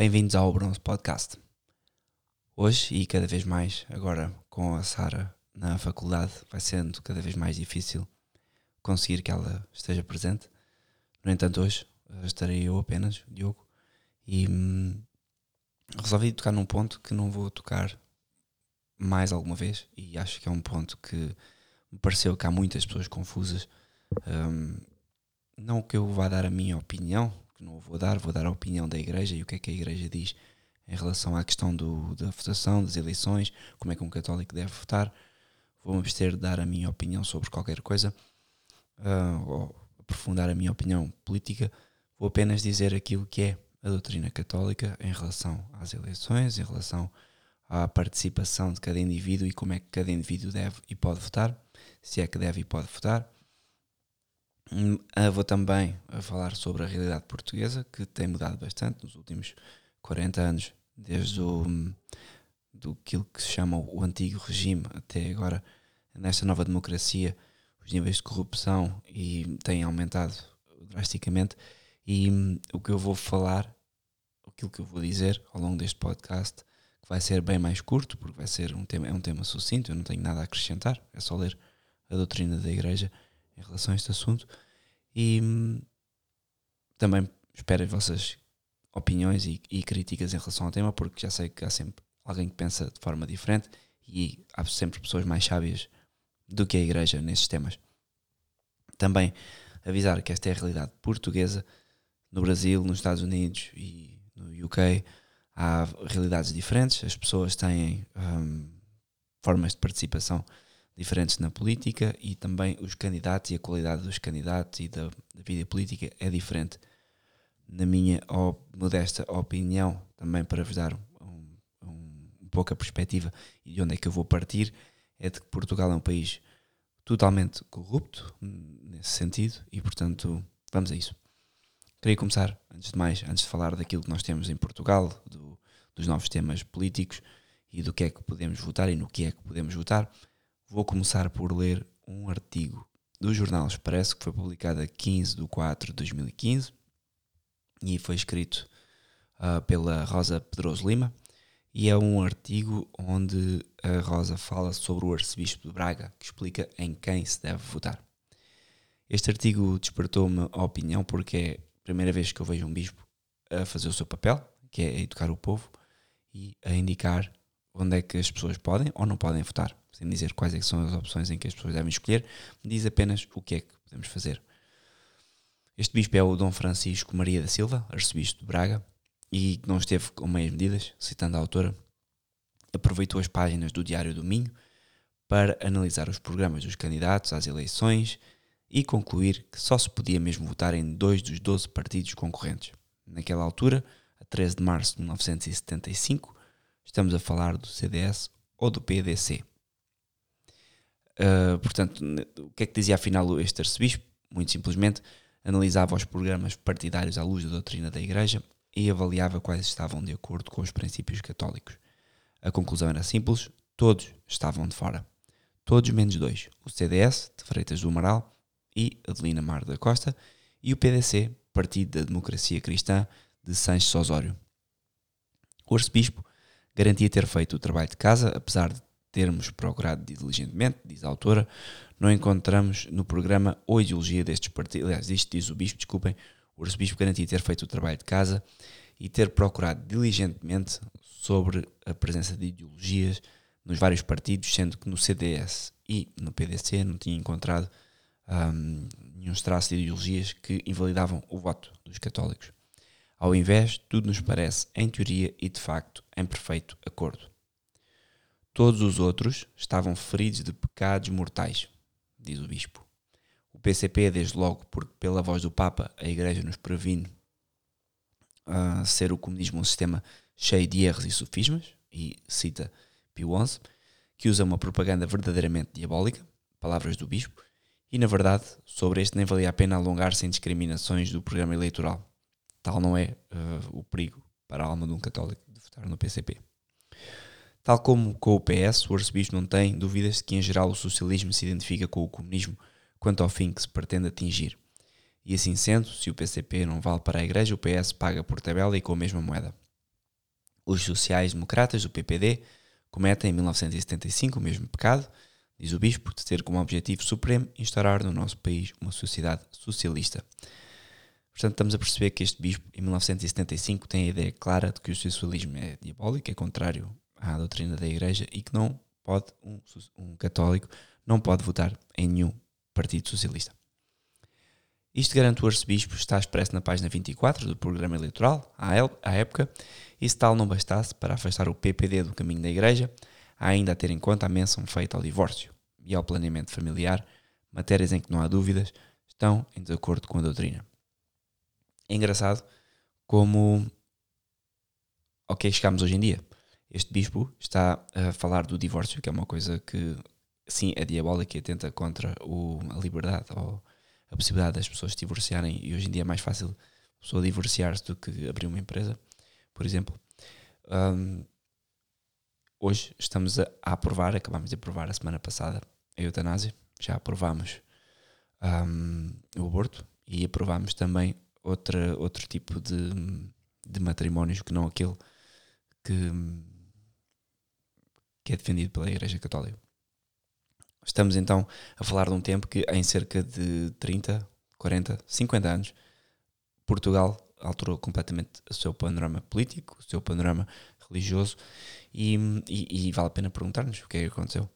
Bem-vindos ao Bronze Podcast. Hoje, e cada vez mais, agora com a Sara na faculdade, vai sendo cada vez mais difícil conseguir que ela esteja presente. No entanto, hoje eh, estarei eu apenas, Diogo, e hum, resolvi tocar num ponto que não vou tocar mais alguma vez, e acho que é um ponto que me pareceu que há muitas pessoas confusas. Hum, não que eu vá dar a minha opinião, que não vou dar, vou dar a opinião da igreja e o que é que a igreja diz em relação à questão do, da votação, das eleições, como é que um católico deve votar. Vou-me abster de dar a minha opinião sobre qualquer coisa, uh, ou aprofundar a minha opinião política. Vou apenas dizer aquilo que é a doutrina católica em relação às eleições, em relação à participação de cada indivíduo e como é que cada indivíduo deve e pode votar, se é que deve e pode votar. Hum, ah, vou também falar sobre a realidade portuguesa, que tem mudado bastante nos últimos 40 anos, desde o, do aquilo que se chama o antigo regime até agora, nesta nova democracia, os níveis de corrupção e têm aumentado drasticamente. E hum, o que eu vou falar, aquilo que eu vou dizer ao longo deste podcast, que vai ser bem mais curto, porque vai ser um tema, é um tema sucinto, eu não tenho nada a acrescentar, é só ler a doutrina da Igreja em relação a este assunto. E hum, também espero as vossas opiniões e, e, críticas em relação ao tema, porque já sei que há sempre alguém que pensa de forma diferente e há sempre pessoas mais sábias do que a Igreja nesses temas. Também avisar que esta é a realidade portuguesa. No Brasil, nos Estados Unidos e no UK há realidades diferentes, as pessoas têm um, formas de participação diferentes na política e também os candidatos e a qualidade dos candidatos e da, da vida política é diferente. Na minha modesta opinião, também para vos dar um, um, um pouco a perspectiva e de onde é que eu vou partir, é de que Portugal é um país totalmente corrupto nesse sentido e, portanto, vamos a isso. Queria começar, antes de mais, antes de falar daquilo que nós temos em Portugal, do, dos novos temas políticos e do que é que podemos votar e no que é que podemos votar, Vou começar por ler um artigo do Jornal Expresso que foi publicado a 15 de 4 de 2015 e foi escrito uh, pela Rosa Pedroso Lima e é um artigo onde a Rosa fala sobre o arcebispo de Braga que explica em quem se deve votar. Este artigo despertou-me a opinião porque é a primeira vez que eu vejo um bispo a fazer o seu papel, que é educar o povo e a indicar onde é que as pessoas podem ou não podem votar sem dizer quais é são as opções em que as pessoas devem escolher, diz apenas o que é que podemos fazer. Este bispo é o Dom Francisco Maria da Silva, arcebispo de Braga, e não esteve com meias medidas, citando a autora, aproveitou as páginas do Diário do Minho para analisar os programas dos candidatos às eleições e concluir que só se podia mesmo votar em dois dos 12 partidos concorrentes. Naquela altura, a 13 de março de 1975, estamos a falar do CDS ou do PDC. Uh, portanto, o que é que dizia afinal este arcebispo? Muito simplesmente, analisava os programas partidários à luz da doutrina da Igreja e avaliava quais estavam de acordo com os princípios católicos. A conclusão era simples: todos estavam de fora. Todos menos dois: o CDS, de Freitas do Amaral, e Adelina Mar da Costa, e o PDC, Partido da Democracia Cristã, de Sanches Osório. O arcebispo garantia ter feito o trabalho de casa, apesar de termos procurado diligentemente, diz a autora, não encontramos no programa ou ideologia destes partidos. Aliás, isto diz o bispo, desculpem, o arcebispo garantia ter feito o trabalho de casa e ter procurado diligentemente sobre a presença de ideologias nos vários partidos, sendo que no CDS e no PDC não tinha encontrado um, nenhum traços de ideologias que invalidavam o voto dos católicos. Ao invés, tudo nos parece, em teoria e de facto, em perfeito acordo. Todos os outros estavam feridos de pecados mortais, diz o bispo. O PCP, desde logo, porque pela voz do Papa a Igreja nos previne uh, ser o comunismo um sistema cheio de erros e sofismas, e cita Pio XI, que usa uma propaganda verdadeiramente diabólica, palavras do bispo, e na verdade, sobre este nem valia a pena alongar-se em discriminações do programa eleitoral. Tal não é uh, o perigo para a alma de um católico de votar no PCP. Tal como com o PS, o arcebispo não tem dúvidas de que, em geral, o socialismo se identifica com o comunismo quanto ao fim que se pretende atingir. E assim sendo, se o PCP não vale para a Igreja, o PS paga por tabela e com a mesma moeda. Os sociais-democratas do PPD cometem em 1975 o mesmo pecado, diz o bispo, de ter como objetivo supremo instaurar no nosso país uma sociedade socialista. Portanto, estamos a perceber que este bispo, em 1975, tem a ideia clara de que o socialismo é diabólico, é contrário à doutrina da Igreja e que não pode, um, um católico, não pode votar em nenhum partido socialista. Isto garante o arcebispo, está expresso na página 24 do programa eleitoral, à época, e se tal não bastasse para afastar o PPD do caminho da Igreja, há ainda a ter em conta a menção feita ao divórcio e ao planeamento familiar, matérias em que não há dúvidas, estão em desacordo com a doutrina. É engraçado como que chegámos hoje em dia. Este bispo está a falar do divórcio, que é uma coisa que, sim, é diabólica e atenta contra o, a liberdade ou a possibilidade das pessoas se divorciarem. E hoje em dia é mais fácil a pessoa divorciar-se do que abrir uma empresa, por exemplo. Um, hoje estamos a, a, aprovar, acabámos de aprovar a semana passada a eutanásia, já aprovámos um, o aborto e aprovámos também outra, outro tipo de, de matrimónios que não aquele que, que é defendido pela Igreja Católica. Estamos então a falar de um tempo que em cerca de 30, 40, 50 anos, Portugal alterou completamente o seu panorama político, o seu panorama religioso e, e, e vale a pena perguntar-nos o que é que aconteceu.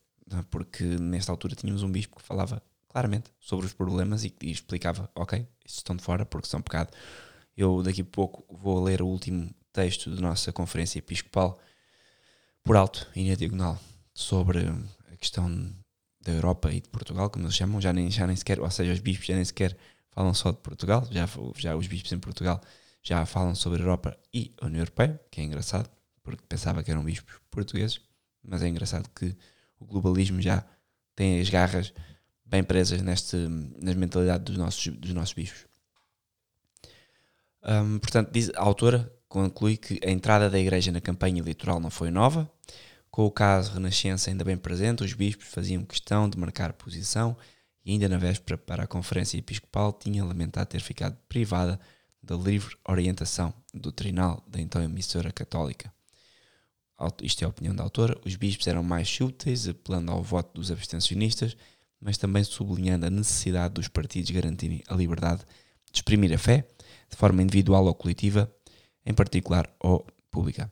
Porque nesta altura tínhamos um bispo que falava claramente sobre os problemas e, e explicava, ok, estão de fora porque são pecado. Eu daqui a pouco vou ler o último texto da nossa conferência episcopal por alto e na diagonal sobre a questão da Europa e de Portugal, como eles chamam, já nem, já nem sequer, ou seja, os bispos já nem sequer falam só de Portugal, já, já os bispos em Portugal já falam sobre a Europa e a União Europeia, que é engraçado, porque pensava que eram bispos portugueses, mas é engraçado que o globalismo já tem as garras bem presas neste, na mentalidade dos nossos, dos nossos bispos. Um, portanto, diz, a autora conclui que a entrada da Igreja na campanha eleitoral não foi nova. Com o caso Renascença ainda bem presente, os bispos faziam questão de marcar posição e ainda na véspera para a conferência episcopal tinha lamentado ter ficado privada da livre orientação doutrinal da então emissora católica. Isto é a opinião da autora. Os bispos eram mais úteis, apelando ao voto dos abstencionistas, mas também sublinhando a necessidade dos partidos garantirem a liberdade de exprimir a fé, de forma individual ou coletiva, em particular ou pública.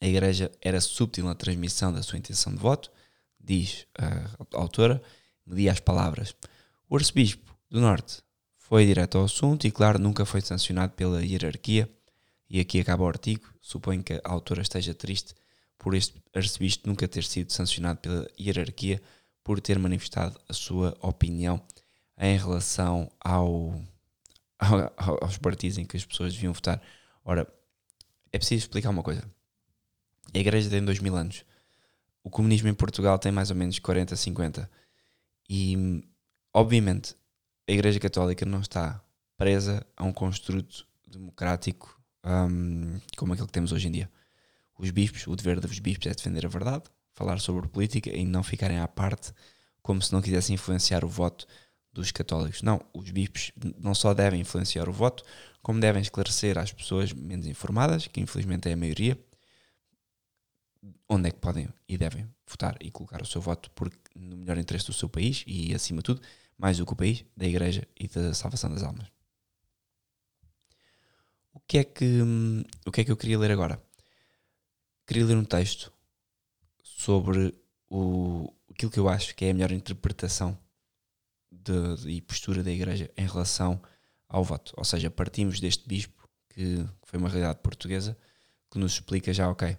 A Igreja era subtil na transmissão da sua intenção de voto, diz a autora, media as palavras. O arcebispo do Norte foi direto ao assunto e, claro, nunca foi sancionado pela hierarquia. E aqui acaba o artigo. Suponho que a autora esteja triste por este arcebispo nunca ter sido sancionado pela hierarquia por ter manifestado a sua opinião em relação ao, ao, aos partidos em que as pessoas deviam votar. Ora, é preciso explicar uma coisa. A igreja tem dois mil anos. O comunismo em Portugal tem mais ou menos 40, 50. E, obviamente, a igreja católica não está presa a um construto democrático um, como aquele que temos hoje em dia. Os bispos, o dever dos bispos é defender a verdade, falar sobre política e não ficarem à parte como se não quisessem influenciar o voto dos católicos. Não, os bispos não só devem influenciar o voto, como devem esclarecer às pessoas menos informadas, que infelizmente é a maioria, onde é que podem e devem votar e colocar o seu voto porque no melhor interesse do seu país e, acima de tudo, mais do que o país, da Igreja e da salvação das almas. O que é que, o que, é que eu queria ler agora? Queria ler um texto sobre o, aquilo que eu acho que é a melhor interpretação de, de, e postura da Igreja em relação ao voto. Ou seja, partimos deste bispo, que foi uma realidade portuguesa, que nos explica já, ok,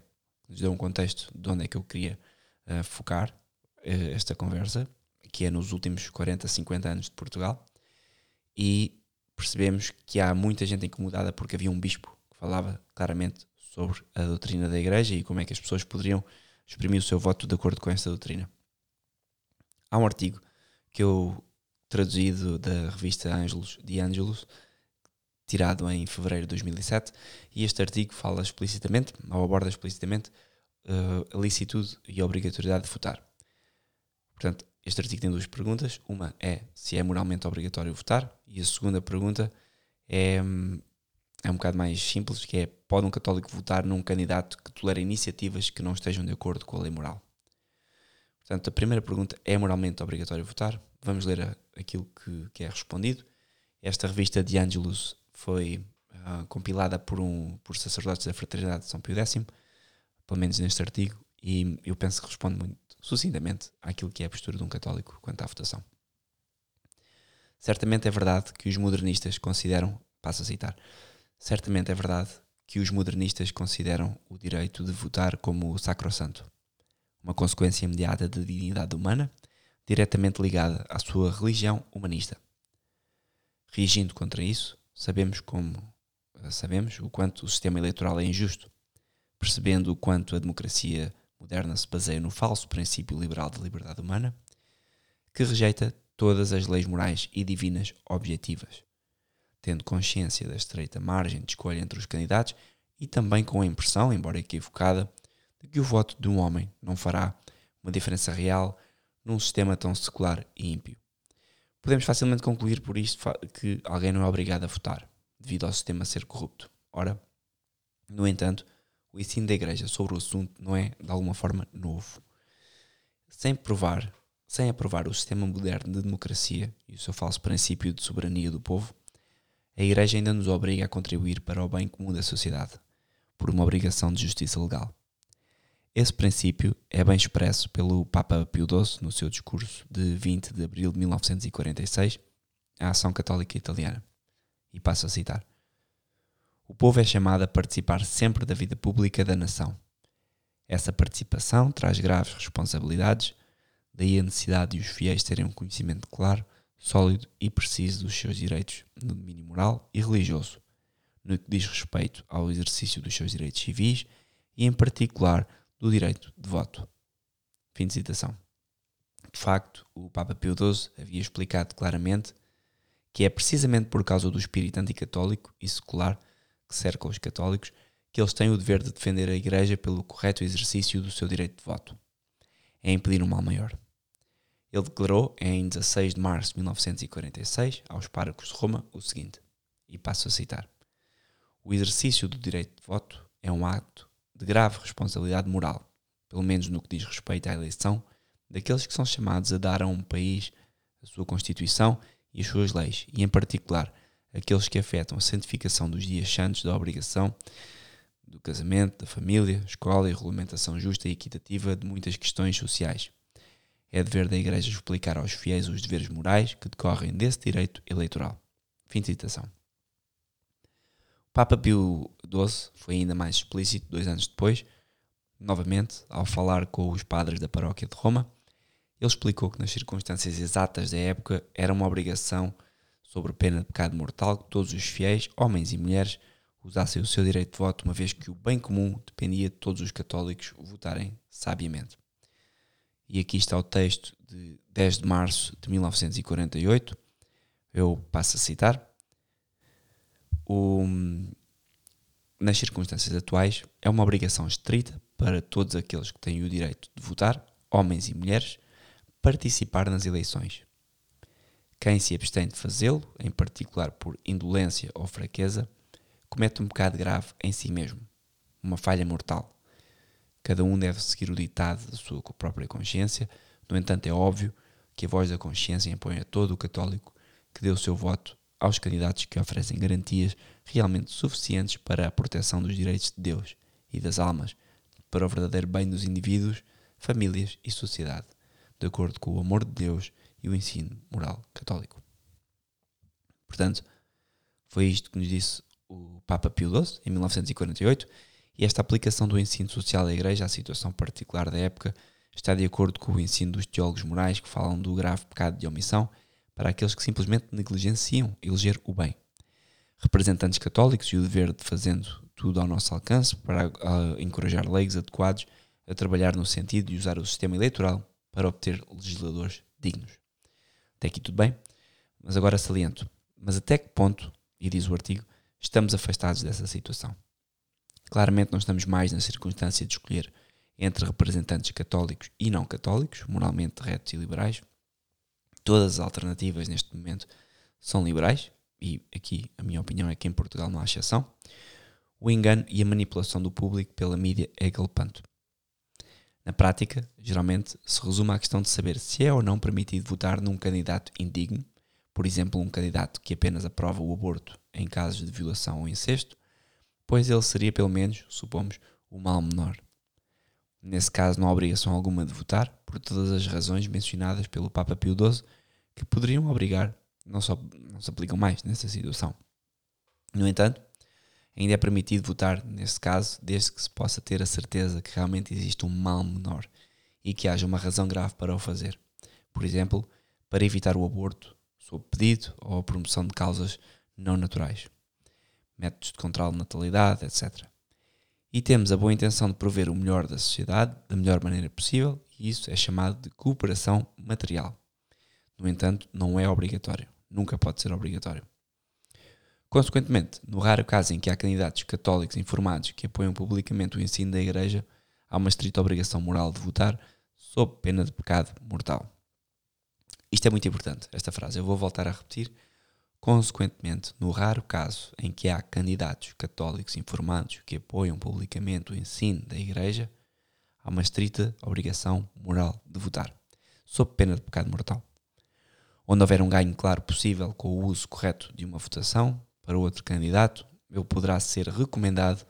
nos deu um contexto de onde é que eu queria uh, focar uh, esta conversa, que é nos últimos 40, 50 anos de Portugal, e percebemos que há muita gente incomodada porque havia um bispo que falava claramente sobre a doutrina da Igreja e como é que as pessoas poderiam exprimir o seu voto de acordo com essa doutrina. Há um artigo que eu traduzido da revista Angelus, de Angelus, tirado em fevereiro de 2007, e este artigo fala explicitamente, ou aborda explicitamente, uh, a licitude e a obrigatoriedade de votar. Portanto, este artigo tem duas perguntas. Uma é se é moralmente obrigatório votar, e a segunda pergunta é, hum, é um bocado mais simples, que é pode um católico votar num candidato que tolera iniciativas que não estejam de acordo com a lei moral? Portanto, a primeira pergunta é moralmente obrigatório votar? Vamos ler a, aquilo que, que, é respondido. Esta revista de Angelus foi uh, compilada por, um, por sacerdotes da Fraternidade de São Pio X, pelo menos neste artigo, e eu penso que responde muito sucintamente àquilo que é a postura de um católico quanto à votação. Certamente é verdade que os modernistas consideram, passo a citar, certamente é verdade que os modernistas consideram o direito de votar como sacrosanto, uma consequência imediata da dignidade humana, diretamente ligada à sua religião humanista. Reagindo contra isso, sabemos como sabemos o quanto o sistema eleitoral é injusto, percebendo o quanto a democracia moderna se baseia no falso princípio liberal da liberdade humana, que rejeita todas as leis morais e divinas objetivas, tendo consciência da estreita margem de escolha entre os candidatos e também com a impressão, embora equivocada, de que o voto de um homem não fará uma diferença real num sistema tão secular e ímpio. Podemos facilmente concluir por isto que alguém não é obrigado a votar, devido ao sistema ser corrupto. Ora, no entanto, o ensino da Igreja sobre o assunto não é, de alguma forma, novo. Sem provar, sem aprovar o sistema moderno de democracia e o seu falso princípio de soberania do povo, a Igreja ainda nos obriga a contribuir para o bem comum da sociedade, por uma obrigação de justiça legal. Esse princípio é bem expresso pelo Papa Pio XII no seu discurso de 20 de abril de 1946 à Ação Católica Italiana. E passo a citar: O povo é chamado a participar sempre da vida pública da nação. Essa participação traz graves responsabilidades, daí a necessidade de os fiéis terem um conhecimento claro, sólido e preciso dos seus direitos no domínio moral e religioso, no que diz respeito ao exercício dos seus direitos civis e, em particular, do direito de voto. Fim de citação. De facto, o Papa Pio XII havia explicado claramente que é precisamente por causa do espírito anticatólico e secular que cerca os católicos que eles têm o dever de defender a Igreja pelo correto exercício do seu direito de voto. É impedir um mal maior. Ele declarou em 16 de março de 1946 aos párocos de Roma o seguinte, e passo a citar: O exercício do direito de voto é um ato de grave responsabilidade moral, pelo menos no que diz respeito à eleição daqueles que são chamados a dar a um país a sua Constituição e as suas leis, e em particular aqueles que afetam a santificação dos dias santos da obrigação do casamento, da família, escola e regulamentação justa e equitativa de muitas questões sociais. É dever da Igreja explicar aos fiéis os deveres morais que decorrem desse direito eleitoral. Fim de citação. O Papa Pio XII foi ainda mais explícito dois anos depois, novamente, ao falar com os padres da paróquia de Roma. Ele explicou que, nas circunstâncias exatas da época, era uma obrigação, sobre pena de pecado mortal, que todos os fiéis, homens e mulheres, usassem o seu direito de voto, uma vez que o bem comum dependia de todos os católicos votarem sabiamente. E aqui está o texto de 10 de março de 1948. Eu passo a citar. O, nas circunstâncias atuais, é uma obrigação estrita para todos aqueles que têm o direito de votar, homens e mulheres, participar nas eleições. Quem se abstém de fazê-lo, em particular por indolência ou fraqueza, comete um pecado grave em si mesmo, uma falha mortal. Cada um deve seguir o ditado da sua própria consciência, no entanto, é óbvio que a voz da consciência impõe a todo o católico que dê o seu voto aos candidatos que oferecem garantias realmente suficientes para a proteção dos direitos de Deus e das almas, para o verdadeiro bem dos indivíduos, famílias e sociedade, de acordo com o amor de Deus e o ensino moral católico. Portanto, foi isto que nos disse o Papa Pio XII, em 1948, e esta aplicação do ensino social da Igreja à situação particular da época está de acordo com o ensino dos teólogos morais que falam do grave pecado de omissão para aqueles que simplesmente negligenciam eleger o bem. Representantes católicos e o dever de fazendo tudo ao nosso alcance para uh, encorajar leigos adequados a trabalhar no sentido de usar o sistema eleitoral para obter legisladores dignos. Até aqui tudo bem, mas agora saliento. Mas até que ponto, e diz o artigo, estamos afastados dessa situação. Claramente não estamos mais na circunstância de escolher entre representantes católicos e não católicos, moralmente retos e liberais. Todas as alternativas neste momento são liberais, e aqui a minha opinião é que em Portugal não há exceção, o engano e a manipulação do público pela mídia é galopante. Na prática, geralmente se resume à questão de saber se é ou não permitido votar num candidato indigno, por exemplo, um candidato que apenas aprova o aborto em casos de violação ou incesto, pois ele seria, pelo menos, supomos, o mal menor. Nesse caso, não há obrigação alguma de votar, por todas as razões mencionadas pelo Papa Pio XII, que poderiam obrigar, não, só, não se aplicam mais nessa situação. No entanto, ainda é permitido votar nesse caso, desde que se possa ter a certeza que realmente existe um mal menor e que haja uma razão grave para o fazer. Por exemplo, para evitar o aborto, sob pedido ou a promoção de causas não naturais, métodos de controle de natalidade, etc e temos a boa intenção de prover o melhor da sociedade da melhor maneira possível, e isso é chamado de cooperação material. No entanto, não é obrigatório. Nunca pode ser obrigatório. Consequentemente, no raro caso em que há candidatos católicos informados que apoiam publicamente o ensino da Igreja, há uma estrita obrigação moral de votar sob pena de pecado mortal. Isto é muito importante, esta frase. Eu vou voltar a repetir Consequentemente, no raro caso em que há candidatos católicos informados que apoiam publicamente o ensino da Igreja, há uma estrita obrigação moral de votar, sob pena de pecado mortal. Onde houver um ganho claro possível com o uso correto de uma votação para outro candidato, ele poderá ser recomendado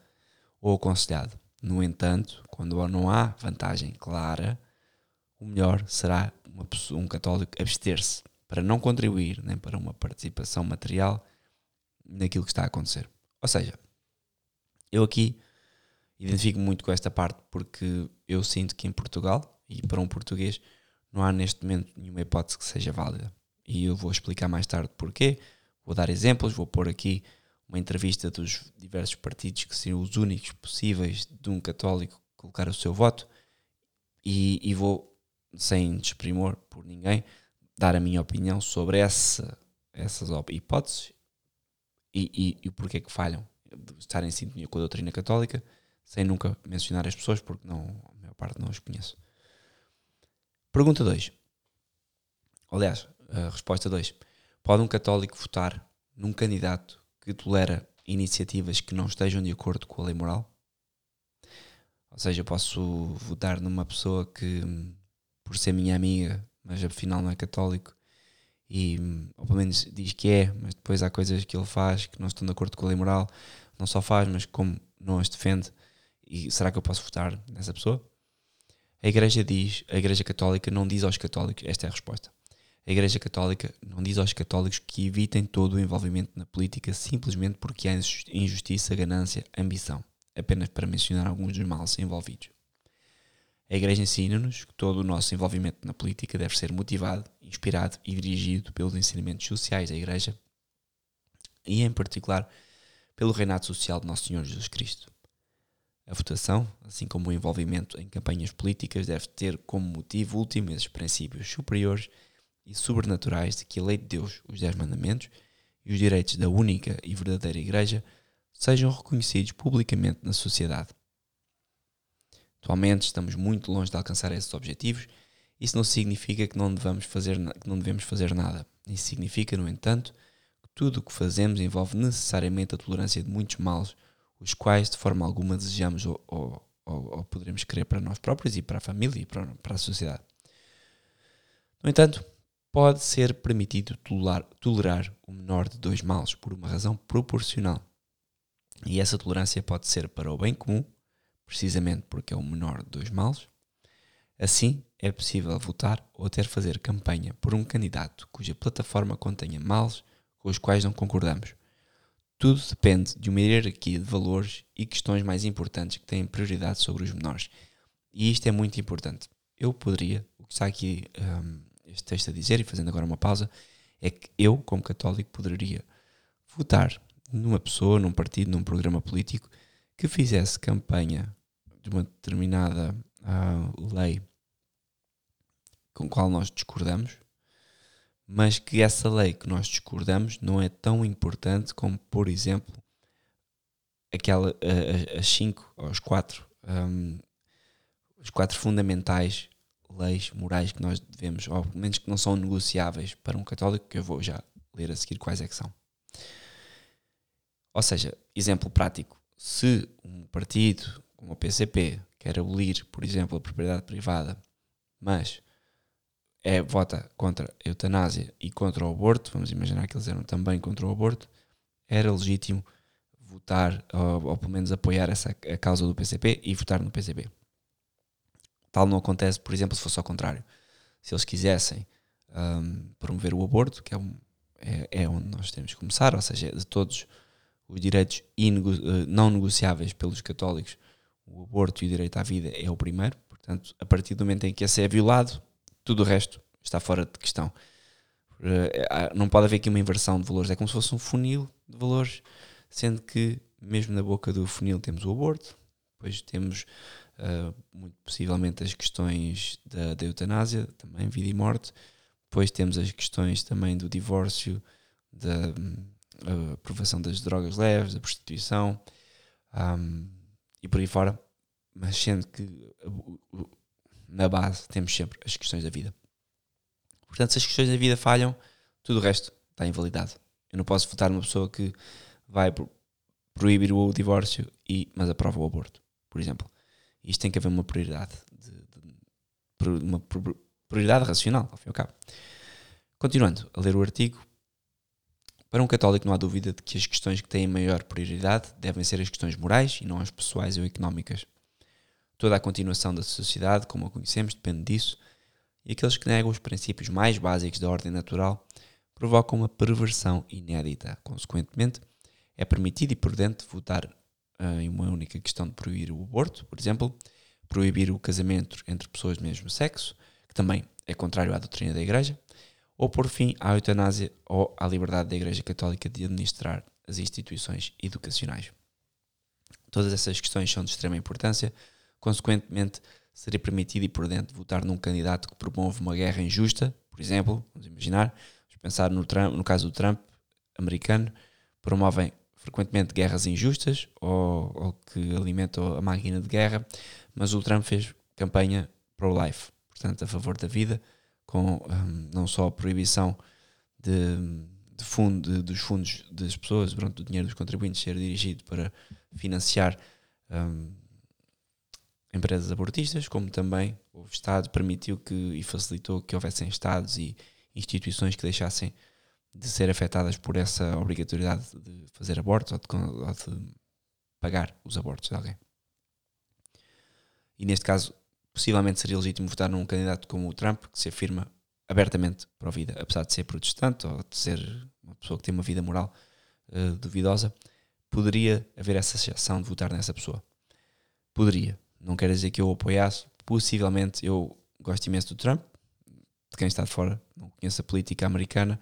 ou aconselhado. No entanto, quando não há vantagem clara, o melhor será pessoa, um católico abster-se para não contribuir nem para uma participação material naquilo que está a acontecer. Ou seja, eu aqui identifico muito com esta parte porque eu sinto que em Portugal e para um português não há neste momento nenhuma hipótese que seja válida. E eu vou explicar mais tarde porquê. Vou dar exemplos, vou pôr aqui uma entrevista dos diversos partidos que seriam os únicos possíveis de um católico colocar o seu voto e, e vou, sem desprimor por ninguém, dar a minha opinião sobre essa, essas hipóteses e, e, e porque é que falham, estar em sintonia com a doutrina católica, sem nunca mencionar as pessoas, porque não, a maior parte não as conheço. Pergunta 2. Aliás, resposta 2. Pode um católico votar num candidato que tolera iniciativas que não estejam de acordo com a lei moral? Ou seja, posso votar numa pessoa que, por ser minha amiga, mas afinal não é católico e ou pelo menos diz que é, mas depois há coisas que ele faz que não estão de acordo com a lei moral, não só faz, mas como não as defende, e será que eu posso votar nessa pessoa? A Igreja diz, a Igreja Católica não diz aos católicos, esta é a resposta. A Igreja Católica não diz aos católicos que evitem todo o envolvimento na política simplesmente porque há injustiça, ganância, ambição, apenas para mencionar alguns dos males envolvidos. A Igreja ensina-nos que todo o nosso envolvimento na política deve ser motivado, inspirado e dirigido pelos ensinamentos sociais da Igreja e, em particular, pelo reinado social de Nosso Senhor Jesus Cristo. A votação, assim como o envolvimento em campanhas políticas, deve ter como motivo último esses princípios superiores e sobrenaturais de que a lei de Deus, os Dez Mandamentos e os direitos da única e verdadeira Igreja sejam reconhecidos publicamente na sociedade. Atualmente estamos muito longe de alcançar esses objetivos. Isso não significa que não, devamos fazer, que não devemos fazer nada. Isso significa, no entanto, que tudo o que fazemos envolve necessariamente a tolerância de muitos males, os quais de forma alguma desejamos ou, ou, ou, poderemos querer para nós próprios e para a família e para, para a sociedade. No entanto, pode ser permitido tolerar, tolerar o menor de dois males por uma razão proporcional. E essa tolerância pode ser para o bem comum precisamente porque é o menor de dois males. Assim, é possível votar ou até fazer campanha por um candidato cuja plataforma contenha males com os quais não concordamos. Tudo depende de uma hierarquia de valores e questões mais importantes que têm prioridade sobre os menores. E isto é muito importante. Eu poderia, o que está aqui um, este texto a dizer, e fazendo agora uma pausa, é que eu, como católico, poderia votar numa pessoa, num partido, num programa político que fizesse campanha de uma determinada uh, lei com a qual nós discordamos, mas que essa lei que nós discordamos não é tão importante como, por exemplo, aquela, uh, as cinco ou as quatro, um, os quatro fundamentais leis morais que nós devemos, ou pelo menos que não são negociáveis para um católico, que eu vou já ler a seguir quais é que são. Ou seja, exemplo prático, se um partido como o PCP quer abolir, por exemplo, a propriedade privada, mas é, vota contra a eutanásia e contra o aborto, vamos imaginar que eles eram também contra o aborto, era legítimo votar, ou, ou pelo menos apoiar essa, a causa do PCP e votar no PCP. Tal não acontece, por exemplo, se fosse ao contrário. Se eles quisessem um, promover o aborto, que é, um, é, é, onde nós temos que começar, ou seja, de todos os direitos uh, não negociáveis pelos católicos, o aborto e o direito à vida é o primeiro. Portanto, a partir do momento em que esse é violado, tudo o resto está fora de questão. Uh, não pode haver aqui uma inversão de valores, é como se fosse um funil de valores, sendo que mesmo na boca do funil temos o aborto, depois temos uh, muito possivelmente as questões da, da, eutanásia, também vida e morte, depois temos as questões também do divórcio, da uh, aprovação das drogas leves, da prostituição um, e por aí fora, mas sendo que na base temos sempre as questões da vida. Portanto, se as questões da vida falham, tudo o resto está invalidado. Eu não posso votar numa pessoa que vai proibir o divórcio, e, mas aprova o aborto, por exemplo. Isto tem que haver uma prioridade, de, de, uma prioridade racional, ao fim e ao cabo. Continuando a ler o artigo, para um católico não há dúvida de que as questões que têm maior prioridade devem ser as questões morais e não as pessoais ou económicas. Toda a continuação da sociedade, como a conhecemos, depende disso, e aqueles que negam os princípios mais básicos da ordem natural provocam uma perversão inédita. Consequentemente, é permitido e prudente votar uh, em uma única questão de proibir o aborto, por exemplo, proibir o casamento entre pessoas do mesmo sexo, que também é contrário à doutrina da Igreja, ou por fim à eutanásia ou à liberdade da Igreja Católica de administrar as instituições educacionais. Todas essas questões são de extrema importância, consequentemente, seria permitido e prudente votar num candidato que promove uma guerra injusta, por exemplo, vamos imaginar, vamos pensar no, Trump, no caso do Trump, americano, promovem frequentemente guerras injustas ou, ou, que alimentam a máquina de guerra, mas o Trump fez campanha pro-life, portanto, a favor da vida, com um, não só a proibição de, de fundo, de, dos fundos das pessoas, pronto, do dinheiro dos contribuintes ser dirigido para financiar um, empresas abortistas, como também o Estado permitiu que e facilitou que houvessem Estados e instituições que deixassem de ser afetadas por essa obrigatoriedade de fazer abortos ou de, ou de pagar os abortos de alguém. E neste caso, possivelmente seria legítimo votar num candidato como o Trump, que se afirma abertamente para a vida, apesar de ser protestante ou de ser uma pessoa que tem uma vida moral uh, duvidosa, poderia haver essa exceção de votar nessa pessoa. Poderia. Não quer dizer que eu o apoiasse. Possivelmente eu gosto imenso do Trump, de quem está de fora, não conheço a política americana,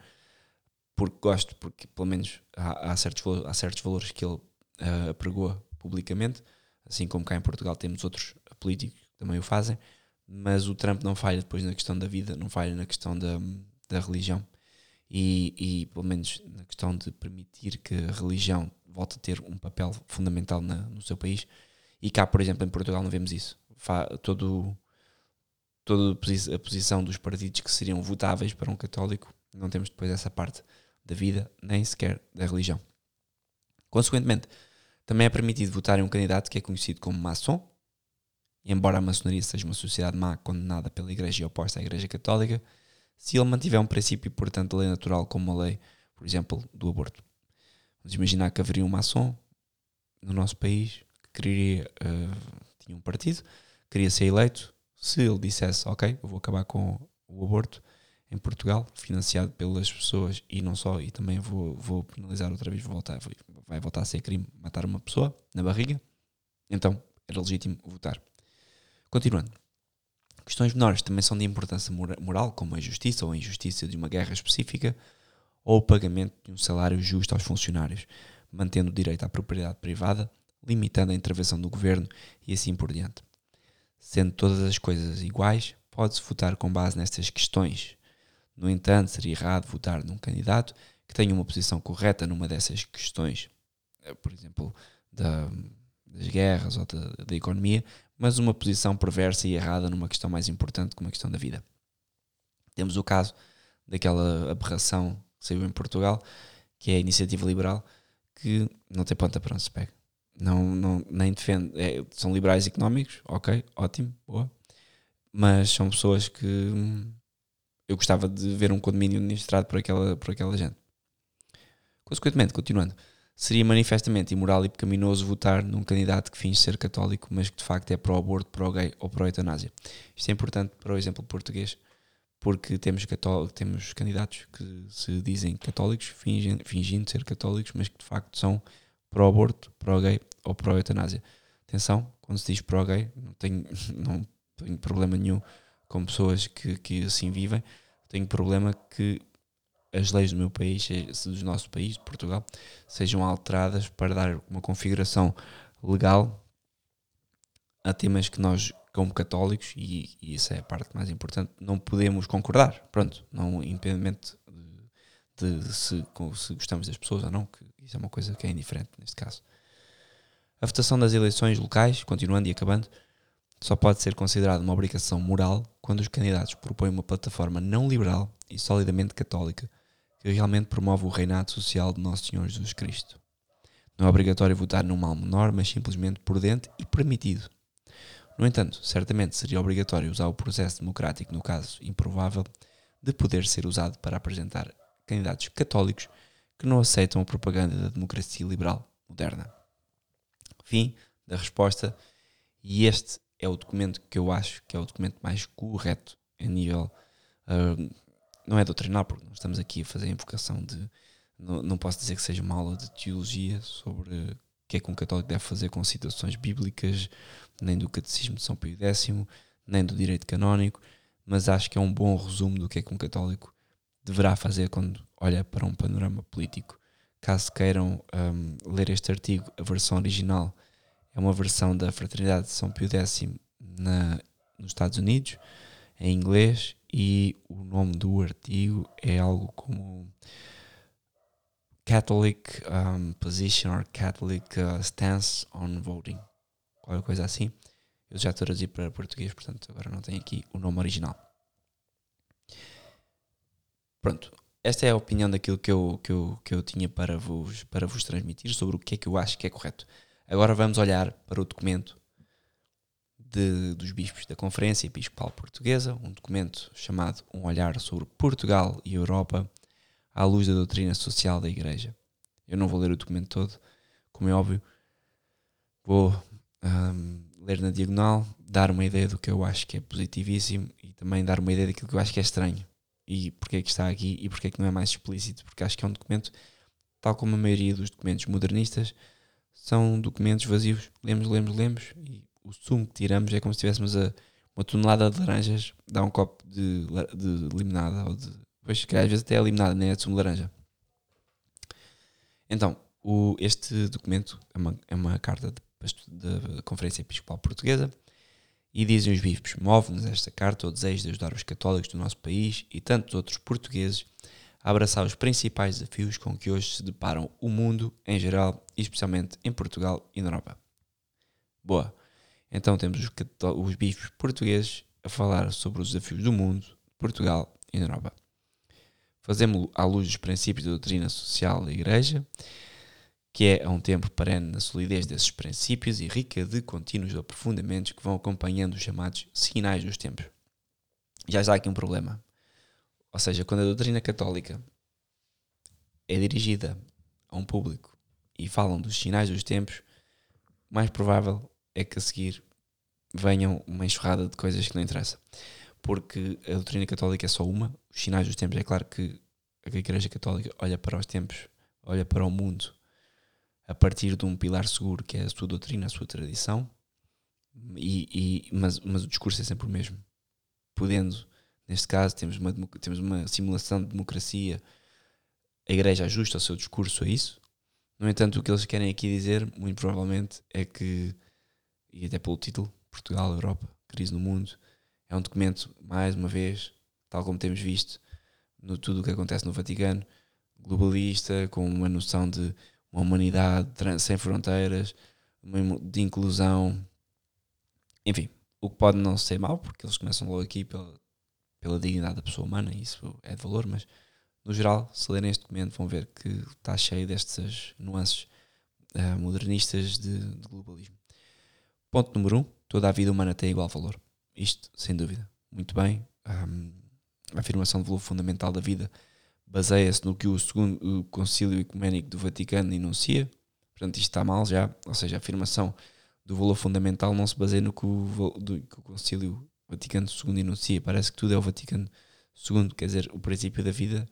porque gosto, porque pelo menos há, há certos, há certos valores que ele uh, publicamente, assim como cá em Portugal temos outros políticos também o fazem, mas o Trump não falha depois na questão da vida, não falha na questão da, da religião e, e pelo menos na questão de permitir que a religião volte a ter um papel fundamental na, no seu país. E cá, por exemplo, em Portugal não vemos isso. Fa, todo, toda a posição dos partidos que seriam votáveis para um católico, não temos depois essa parte da vida, nem sequer da religião. Consequentemente, também é permitido votar em um candidato que é conhecido como maçom, embora a maçonaria seja uma sociedade má condenada pela Igreja e oposta à Igreja Católica, se ele mantiver um princípio importante da lei natural, como a lei, por exemplo, do aborto. Vamos imaginar que haveria um maçom no nosso país que queria, uh, tinha um partido, queria ser eleito. Se ele dissesse, ok, eu vou acabar com o aborto, em Portugal, financiado pelas pessoas e não só, e também vou, vou penalizar outra vez, vou voltar, vai voltar a ser crime matar uma pessoa na barriga, então era legítimo votar. Continuando. Questões menores também são de importância moral, como a justiça ou a injustiça de uma guerra específica, ou o pagamento de um salário justo aos funcionários, mantendo o direito à propriedade privada, limitando a intervenção do governo e assim por diante. Sendo todas as coisas iguais, pode-se votar com base nestas questões, no entanto, seria errado votar num candidato que tenha uma posição correta numa dessas questões, eh, por exemplo, da, das guerras ou da, da economia, mas uma posição perversa e errada numa questão mais importante como a questão da vida. Temos o caso daquela aberração que saiu em Portugal, que é a iniciativa liberal, que não tem ponta para onde se pega. Não, não, nem defende. É, são liberais económicos, ok, ótimo, boa. Mas são pessoas que hum, eu gostava de ver um condomínio administrado por aquela, por aquela gente. Consequentemente, continuando, seria manifestamente imoral e pecaminoso votar num candidato que finge ser católico, mas que de facto é pró-aborto, pró-gay ou pró-eutanásia. Isto é importante para o exemplo português, porque temos, temos candidatos que se dizem católicos, fingem, fingindo ser católicos, mas que de facto são pró-aborto, pró-gay ou pró-eutanásia. Atenção, quando se diz pró-gay, não tenho, não tenho problema nenhum com pessoas que, que assim vivem, tenho problema que as leis do meu país, do nosso país, Portugal, sejam alteradas para dar uma configuração legal a temas que nós, como católicos, e, e isso é a parte mais importante, não podemos concordar. Pronto, não independente de, de se, se, gostamos das pessoas ou não, que isso é uma coisa que é indiferente neste caso. A votação das eleições locais, continuando e acabando, só pode ser considerada uma obrigação moral quando os candidatos propõem uma plataforma não liberal e solidamente católica que realmente promove o reinado social de Nosso Senhor Jesus Cristo. Não é obrigatório votar num mal menor, mas simplesmente prudente e permitido. No entanto, certamente seria obrigatório usar o processo democrático, no caso improvável, de poder ser usado para apresentar candidatos católicos que não aceitam a propaganda da democracia liberal moderna. Fim da resposta, e este é o documento que eu acho que é o documento mais correto a nível uh, não é doutrinal, porque nós estamos aqui a fazer a invocação de. Não, não posso dizer que seja uma aula de teologia sobre o que é que um católico deve fazer com citações bíblicas, nem do Catecismo de São Pio X, nem do direito canónico, mas acho que é um bom resumo do que é que um católico deverá fazer quando olha para um panorama político. Caso queiram um, ler este artigo, a versão original é uma versão da Fraternidade de São Pio X na, nos Estados Unidos, em inglês, e o nome do artigo é algo como Catholic um, Position or Catholic uh, Stance on Voting, qualquer coisa assim. Eu já traduzi para português, portanto agora não tenho aqui o nome original. Pronto, esta é a opinião daquilo que eu, que eu, que eu tinha para vos, para vos transmitir sobre o que é que eu acho que é correto. Agora vamos olhar para o documento de, dos bispos da Conferência Episcopal Portuguesa, um documento chamado Um Olhar sobre Portugal e Europa à luz da doutrina social da Igreja. Eu não vou ler o documento todo, como é óbvio, vou um, ler na diagonal, dar uma ideia do que eu acho que é positivíssimo e também dar uma ideia daquilo que eu acho que é estranho e porque é que está aqui e porque é que não é mais explícito, porque acho que é um documento, tal como a maioria dos documentos modernistas, são documentos vazios. Lemos, lemos, lemos e o sumo que tiramos é como se tivéssemos a, uma tonelada de laranjas, dá um copo de, de limonada ou de. Pois, que às vezes até é limonada, nem é de sumo de laranja. Então, o, este documento é uma, é uma carta da Conferência Episcopal Portuguesa e dizem os bispos: move-nos esta carta o desejo de ajudar os católicos do nosso país e tantos outros portugueses a abraçar os principais desafios com que hoje se deparam o mundo em geral e especialmente em Portugal e na Europa. Boa. Então temos os, os bispos portugueses a falar sobre os desafios do mundo, Portugal e Europa. Fazemos à luz dos princípios da doutrina social da Igreja, que é a um tempo perene na solidez desses princípios e rica de contínuos aprofundamentos que vão acompanhando os chamados sinais dos tempos. Já está aqui um problema. Ou seja, quando a doutrina católica é dirigida a um público e falam dos sinais dos tempos, mais provável é que a seguir venham uma enxurrada de coisas que não interessa. Porque a doutrina católica é só uma, os sinais dos tempos. É claro que a Igreja Católica olha para os tempos, olha para o mundo a partir de um pilar seguro que é a sua doutrina, a sua tradição, e, e mas, mas o discurso é sempre o mesmo. Podendo, neste caso, temos uma, temos uma simulação de democracia, a Igreja ajusta o seu discurso a isso. No entanto, o que eles querem aqui dizer, muito provavelmente, é que, e até pelo título, Portugal, Europa, crise no mundo. É um documento, mais uma vez, tal como temos visto no tudo o que acontece no Vaticano, globalista, com uma noção de uma humanidade sem fronteiras, de inclusão, enfim, o que pode não ser mau, porque eles começam logo aqui pela, pela dignidade da pessoa humana, e isso é de valor, mas No geral, se lerem este documento, vão ver que está cheio destas nuances uh, modernistas de, de, globalismo. Ponto número 1: um, toda a vida humana tem igual valor. Isto, sem dúvida. Muito bem. Um, a afirmação do valor fundamental da vida baseia-se no que o segundo o Concílio Ecuménico do Vaticano enuncia. Portanto, isto está mal já. Ou seja, a afirmação do valor fundamental não se baseia no que o, do, que o Concílio Vaticano II enuncia. Parece que tudo é o Vaticano II. Quer dizer, o princípio da vida.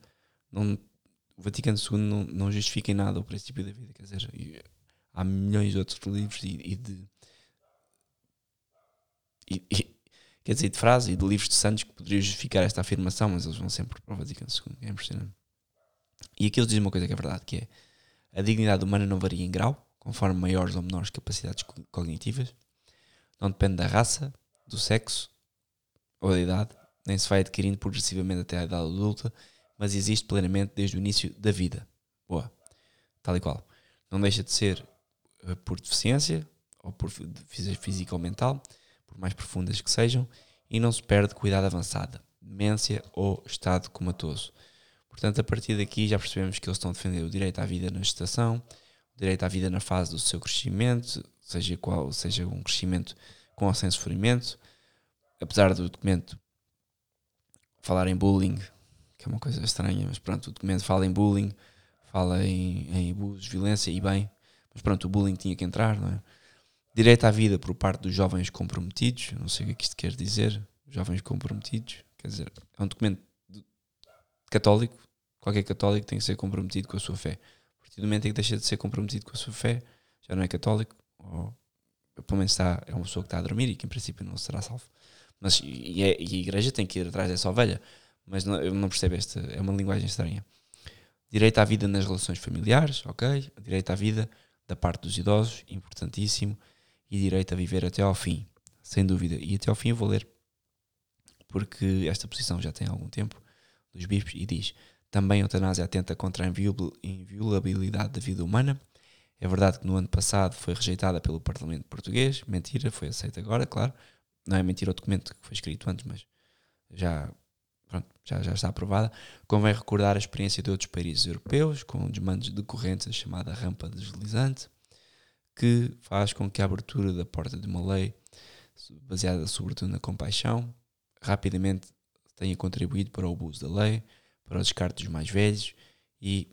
Não, o Vaticano II não, não justifica em nada o princípio da vida. Quer dizer, há milhões de outros livros e, e de. E, e, quer dizer, de frases e de livros de santos que poderiam justificar esta afirmação, mas eles vão sempre para o Vaticano II. É impressionante. E aqui eles dizem uma coisa que é verdade, que é a dignidade humana não varia em grau, conforme maiores ou menores capacidades cognitivas. Não depende da raça, do sexo ou da idade, nem se vai adquirindo progressivamente até a idade adulta, mas existe plenamente desde o início da vida. Boa. Tal e qual. Não deixa de ser uh, por deficiência, ou por física ou mental, por mais profundas que sejam, e não se perde cuidado avançada, demência ou estado comatoso. Portanto, a partir daqui já percebemos que eles estão a defender o direito à vida na gestação, o direito à vida na fase do seu crescimento, seja qual seja um crescimento com ou sem sofrimento, apesar do documento falar em bullying, que é uma coisa estranha, mas pronto, o documento fala em bullying, fala em, em abusos, violência e bem, mas pronto, o bullying tinha que entrar, não é? Direito à vida por parte dos jovens comprometidos, não sei o que é que isto quer dizer, jovens comprometidos, quer dizer, é um documento católico, qualquer católico tem que ser comprometido com a sua fé. A partir do momento em que deixa de ser comprometido com a sua fé, já não é católico, ou pelo menos está, é uma pessoa que está a dormir e que em princípio não será salvo. Mas, e, é, e a igreja tem que ir atrás dessa ovelha, mas não, eu não percebo esta, é uma linguagem estranha. Direito à vida nas relações familiares, ok. Direito à vida da parte dos idosos, importantíssimo. E direito a viver até ao fim, sem dúvida. E até ao fim eu vou ler, porque esta posição já tem algum tempo, dos bispos, e diz: também a eutanásia atenta contra a inviolabilidade da vida humana. É verdade que no ano passado foi rejeitada pelo Parlamento Português, mentira, foi aceita agora, claro. Não é mentira o documento que foi escrito antes, mas já, pronto, já, já está aprovada. Convém recordar a experiência de outros países europeus com desmandos decorrentes da chamada rampa deslizante, que faz com que a abertura da porta de uma lei, baseada sobretudo na compaixão, rapidamente tenha contribuído para o abuso da lei, para o descarte dos mais velhos e,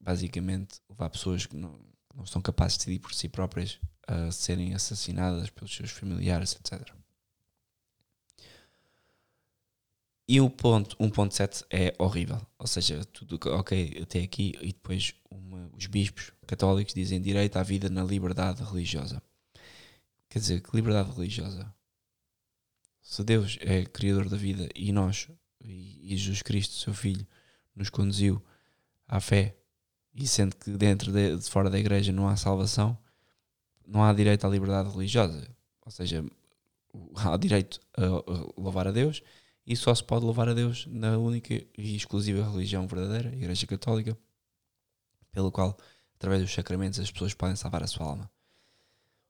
basicamente, levar pessoas que não, não estão capazes de decidir por si próprias a serem assassinadas pelos seus familiares, etc. E o ponto 1.7 é horrível. Ou seja, tudo ok até aqui e depois uma, os bispos católicos dizem direito à vida na liberdade religiosa. Quer dizer, que liberdade religiosa? Se Deus é criador da vida e nós, e Jesus Cristo, seu Filho, nos conduziu à fé, e sendo que dentro de, de fora da igreja não há salvação, não há direito à liberdade religiosa. Ou seja, há direito a, louvar a Deus e só se pode louvar a Deus na única e exclusiva religião verdadeira, a Igreja Católica, pelo qual, através dos sacramentos, as pessoas podem salvar a sua alma.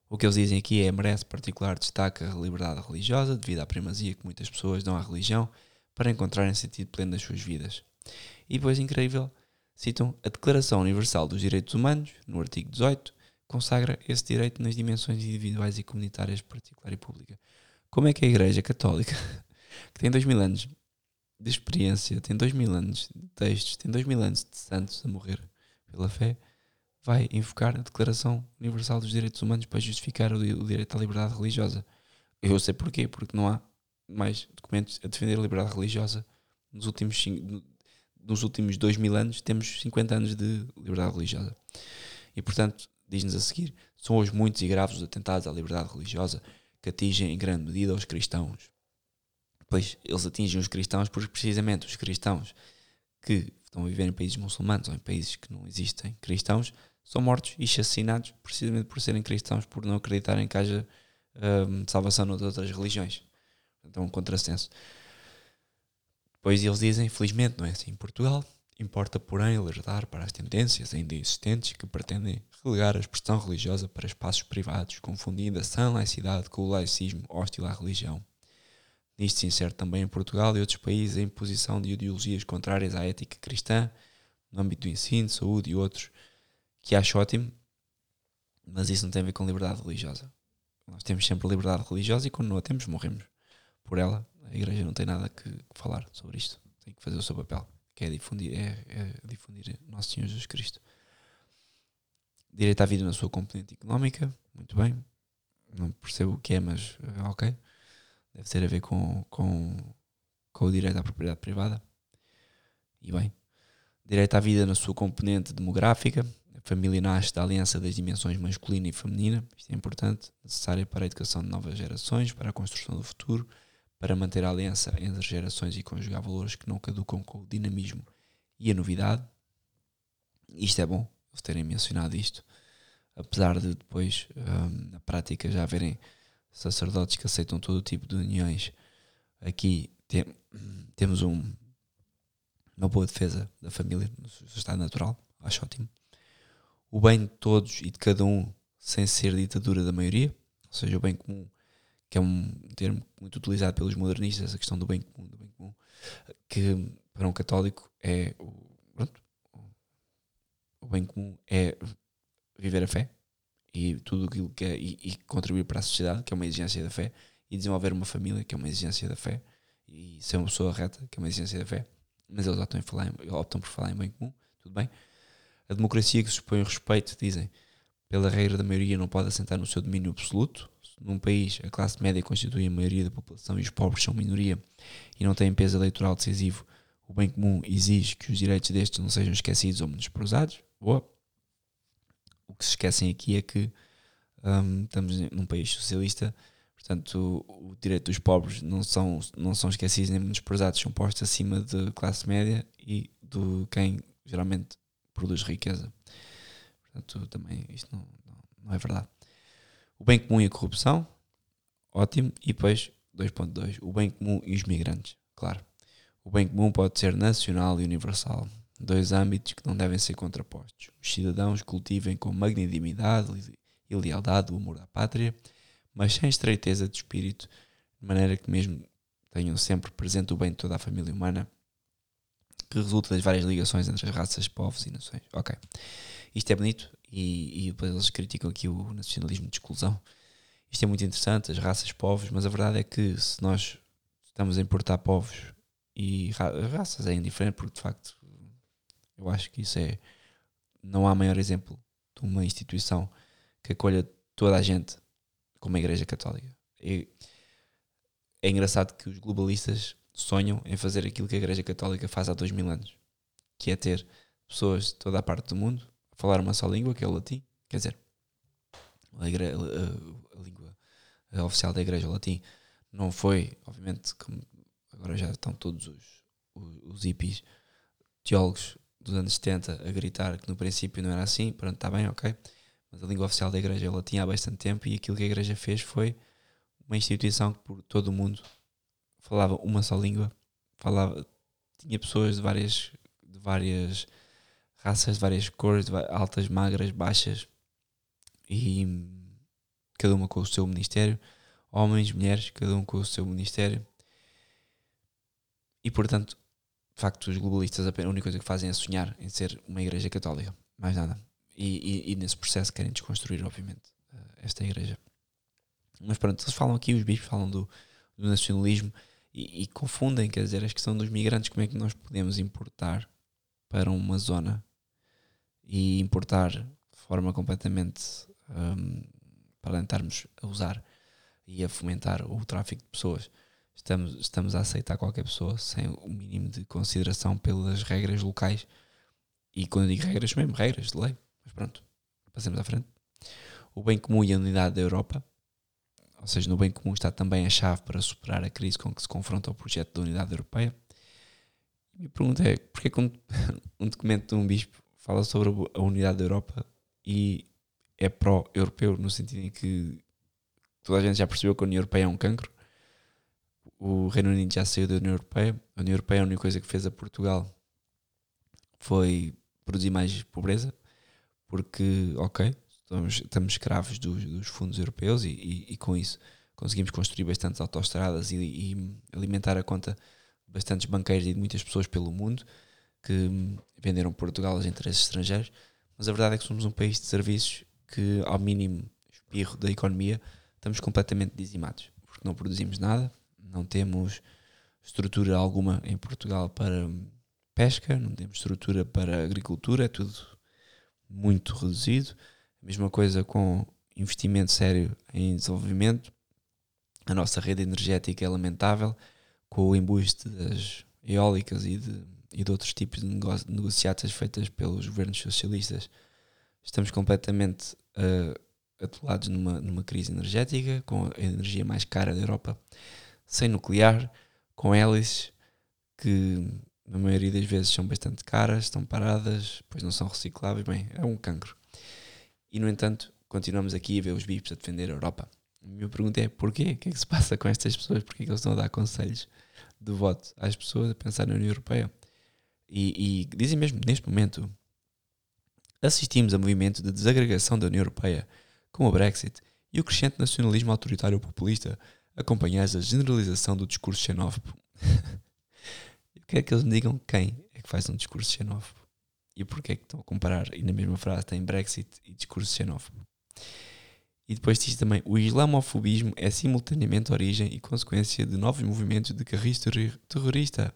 O que eles dizem aqui é merece particular destaque a liberdade religiosa, devido à primazia que muitas pessoas dão à religião para encontrarem sentido pleno das suas vidas. E depois, incrível, citam a Declaração Universal dos Direitos Humanos, no artigo 18, consagra esse direito nas dimensões individuais e comunitárias, particular e pública. Como é que a Igreja Católica que tem dois mil anos de experiência, tem dois mil anos de textos, tem dois mil anos de santos a morrer pela fé, vai invocar a Declaração Universal dos Direitos Humanos para justificar o, o direito à liberdade religiosa. Eu sei porquê, porque não há mais documentos a defender a liberdade religiosa nos últimos, nos últimos dois mil anos temos 50 anos de liberdade religiosa. E portanto, diz-nos a seguir: são hoje muitos e graves os atentados à liberdade religiosa que atingem em grande medida os cristãos, Pois eles atingem os cristãos porque precisamente os cristãos que estão a viver em países muçulmanos ou em países que não existem cristãos são mortos e assassinados precisamente por serem cristãos, por não acreditarem que haja um, salvação nas outras religiões. Então, um contrassenso. Depois eles dizem, felizmente não é assim em Portugal, importa porém alertar para as tendências ainda existentes que pretendem relegar a expressão religiosa para espaços privados, confundindo a sã laicidade com o laicismo hostil à religião Nisto se insere também em Portugal e outros países a imposição de ideologias contrárias à ética cristã, no âmbito do ensino, saúde e outros, que acho ótimo, mas isso não tem a ver com liberdade religiosa. Nós temos sempre liberdade religiosa e quando não a temos, morremos por ela. A igreja não tem nada que falar sobre isto. Tem que fazer o seu papel, que é difundir, é, é difundir Nosso Senhor Jesus Cristo. Direito à vida na sua componente económica, muito bem. Não percebo o que é, mas eh, ok. Deve ter a ver com, com, com o direito à propriedade privada. E bem. Direito à vida na sua componente demográfica, família nasce da aliança das dimensões masculina e feminina, isto é importante, necessária para a educação de novas gerações, para a construção do futuro, para manter a aliança entre gerações e conjugar valores que não caducam com o dinamismo e a novidade. Isto é bom, eles terem mencionado isto, apesar de depois, um, na prática, já haverem sacerdotes que aceitam todo o tipo de uniões. Aqui tem, temos um, uma boa defesa da família, no seu estado natural, acho ótimo o bem de todos e de cada um sem ser ditadura da maioria, ou seja, o bem comum, que é um termo muito utilizado pelos modernistas, essa questão do bem comum, do bem comum que para um católico é o, pronto, o bem comum é viver a fé e tudo aquilo que é e, e, contribuir para a sociedade, que é uma exigência da fé, e desenvolver uma família, que é uma exigência da fé, e ser uma pessoa reta, que é uma exigência da fé, mas eles optam, falar optam por falar em bem comum, tudo bem. A democracia que supõe o respeito, dizem, pela regra da maioria não pode assentar no seu domínio absoluto. Num país, a classe média constitui a maioria da população e os pobres são minoria e não têm peso eleitoral decisivo, o bem comum exige que os direitos destes não sejam esquecidos ou menosprezados. Boa. O que se esquecem aqui é que um, estamos num país socialista, portanto, o, o, direito dos pobres não são, não são esquecidos nem menosprezados, são postos acima da classe média e do quem geralmente produz riqueza. Portanto, também isto não, não, não é verdade. O bem comum e a corrupção, ótimo. E depois, 2.2, o bem comum e os migrantes, claro. O bem comum pode ser nacional e universal, dois âmbitos que não devem ser contrapostos. Os cidadãos cultivem com magnanimidade e lealdade o amor à pátria, mas sem estreiteza de espírito, de maneira que mesmo tenham sempre presente o bem de toda a família humana que resulta das várias ligações entre as raças, povos e nações. Ok. Isto é bonito e, e depois eles criticam aqui o nacionalismo de exclusão. Isto é muito interessante, as raças, povos, mas a verdade é que se nós estamos a importar povos e ra raças é indiferente, porque de facto eu acho que isso é. Não há maior exemplo de uma instituição que acolha toda a gente como a Igreja Católica. E é engraçado que os globalistas sonham em fazer aquilo que a Igreja Católica faz há dois mil anos, que é ter pessoas de toda a parte do mundo a falar uma só língua, que é o latim. Quer dizer, a, a, a língua oficial da Igreja, o latim, não foi, obviamente, como agora já estão todos os, os, os hippies teólogos dos anos 70 a gritar que no princípio não era assim, pronto, está bem, ok. Mas a língua oficial da Igreja é o latim há bastante tempo e aquilo que a Igreja fez foi uma instituição que por todo o mundo falava uma só língua, falava, tinha pessoas de várias, de várias raças, de várias cores, de altas, magras, baixas, e cada uma com o seu ministério, homens, mulheres, cada um com o seu ministério. E portanto, de facto, os globalistas a única coisa que fazem é sonhar em ser uma igreja católica, mais nada. E, e, e nesse processo querem desconstruir, obviamente, eh, esta igreja. Mas pronto, eles falam aqui, os bispos falam do, do nacionalismo e, e, confundem, quer dizer, a questão dos migrantes, como é que nós podemos importar para uma zona e importar de forma completamente um, para tentarmos a usar e a fomentar o tráfico de pessoas. Estamos, estamos a aceitar qualquer pessoa sem o mínimo de consideração pelas regras locais. E quando digo regras, mesmo regras de lei. Mas pronto, passemos à frente. O bem comum e a unidade da Europa ou seja, no bem comum está também a chave para superar a crise com que se confronta o projeto da unidade europeia. A minha pergunta é, porquê que um, um documento de um bispo fala sobre a unidade da Europa e é pró-europeu, no sentido em que toda a gente já percebeu que a União Europeia é um cancro, o Reino Unido já saiu da União Europeia, a União Europeia a única coisa que fez a Portugal foi produzir mais pobreza, porque, ok, estamos, estamos escravos dos, dos fundos europeus e, e, e, com isso conseguimos construir bastantes autoestradas e, e alimentar a conta de bastantes banqueiros e de muitas pessoas pelo mundo que venderam Portugal aos interesses estrangeiros, mas a verdade é que somos um país de serviços que, ao mínimo espirro da economia, estamos completamente dizimados, porque não produzimos nada, não temos estrutura alguma em Portugal para pesca, não temos estrutura para agricultura, é tudo muito reduzido. Mesma coisa com investimento sério em desenvolvimento. A nossa rede energética é lamentável, com o embuste das eólicas e de, e de outros tipos de negociatas feitas pelos governos socialistas. Estamos completamente uh, atolados numa, numa crise energética, com a energia mais cara da Europa, sem nuclear, com hélices que na maioria das vezes são bastante caras, estão paradas, pois não são recicláveis. Bem, é um cancro. E no entanto, continuamos aqui a ver os bips a defender a Europa. A minha pergunta é: porquê? O que é que se passa com estas pessoas? Porquê é que eles estão a dar conselhos de voto às pessoas a pensar na União Europeia? E, e dizem mesmo, neste momento, assistimos a movimento de desagregação da União Europeia com o Brexit e o crescente nacionalismo autoritário populista, acompanhados da generalização do discurso xenófobo. Eu quero que eles me digam quem é que faz um discurso xenófobo e porquê é que estão a comparar. E na mesma frase tem Brexit e discurso xenófobo. E depois diz também: o islamofobismo é simultaneamente origem e consequência de novos movimentos de carris terrorista.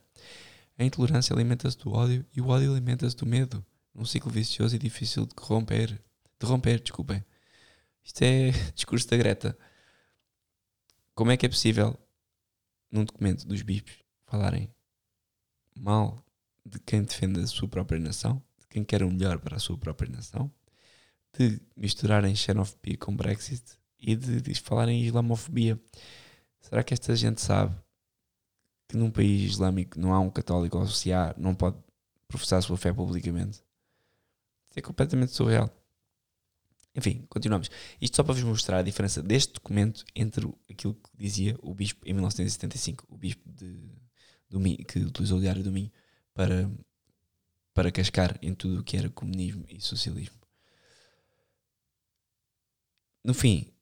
A intolerância alimenta-se do ódio e o ódio alimenta-se do medo. Um ciclo vicioso e difícil de corromper. De romper, desculpem. Isto é discurso da Greta. Como é que é possível, num documento dos BIPs, falarem mal de quem defende a sua própria nação, quem quer o melhor para a sua própria nação, de misturarem xenofobia com Brexit e de, de falarem islamofobia? Será que esta gente sabe que num país islâmico não há um católico se há, não pode professar a sua fé publicamente. Isso é completamente surreal. Enfim, continuamos. Isto só para vos mostrar a diferença deste documento entre aquilo que dizia o bispo em 1975, o bispo de, do que utilizou o Diário do Minho para, para cascar em tudo o que era comunismo e socialismo. No fim,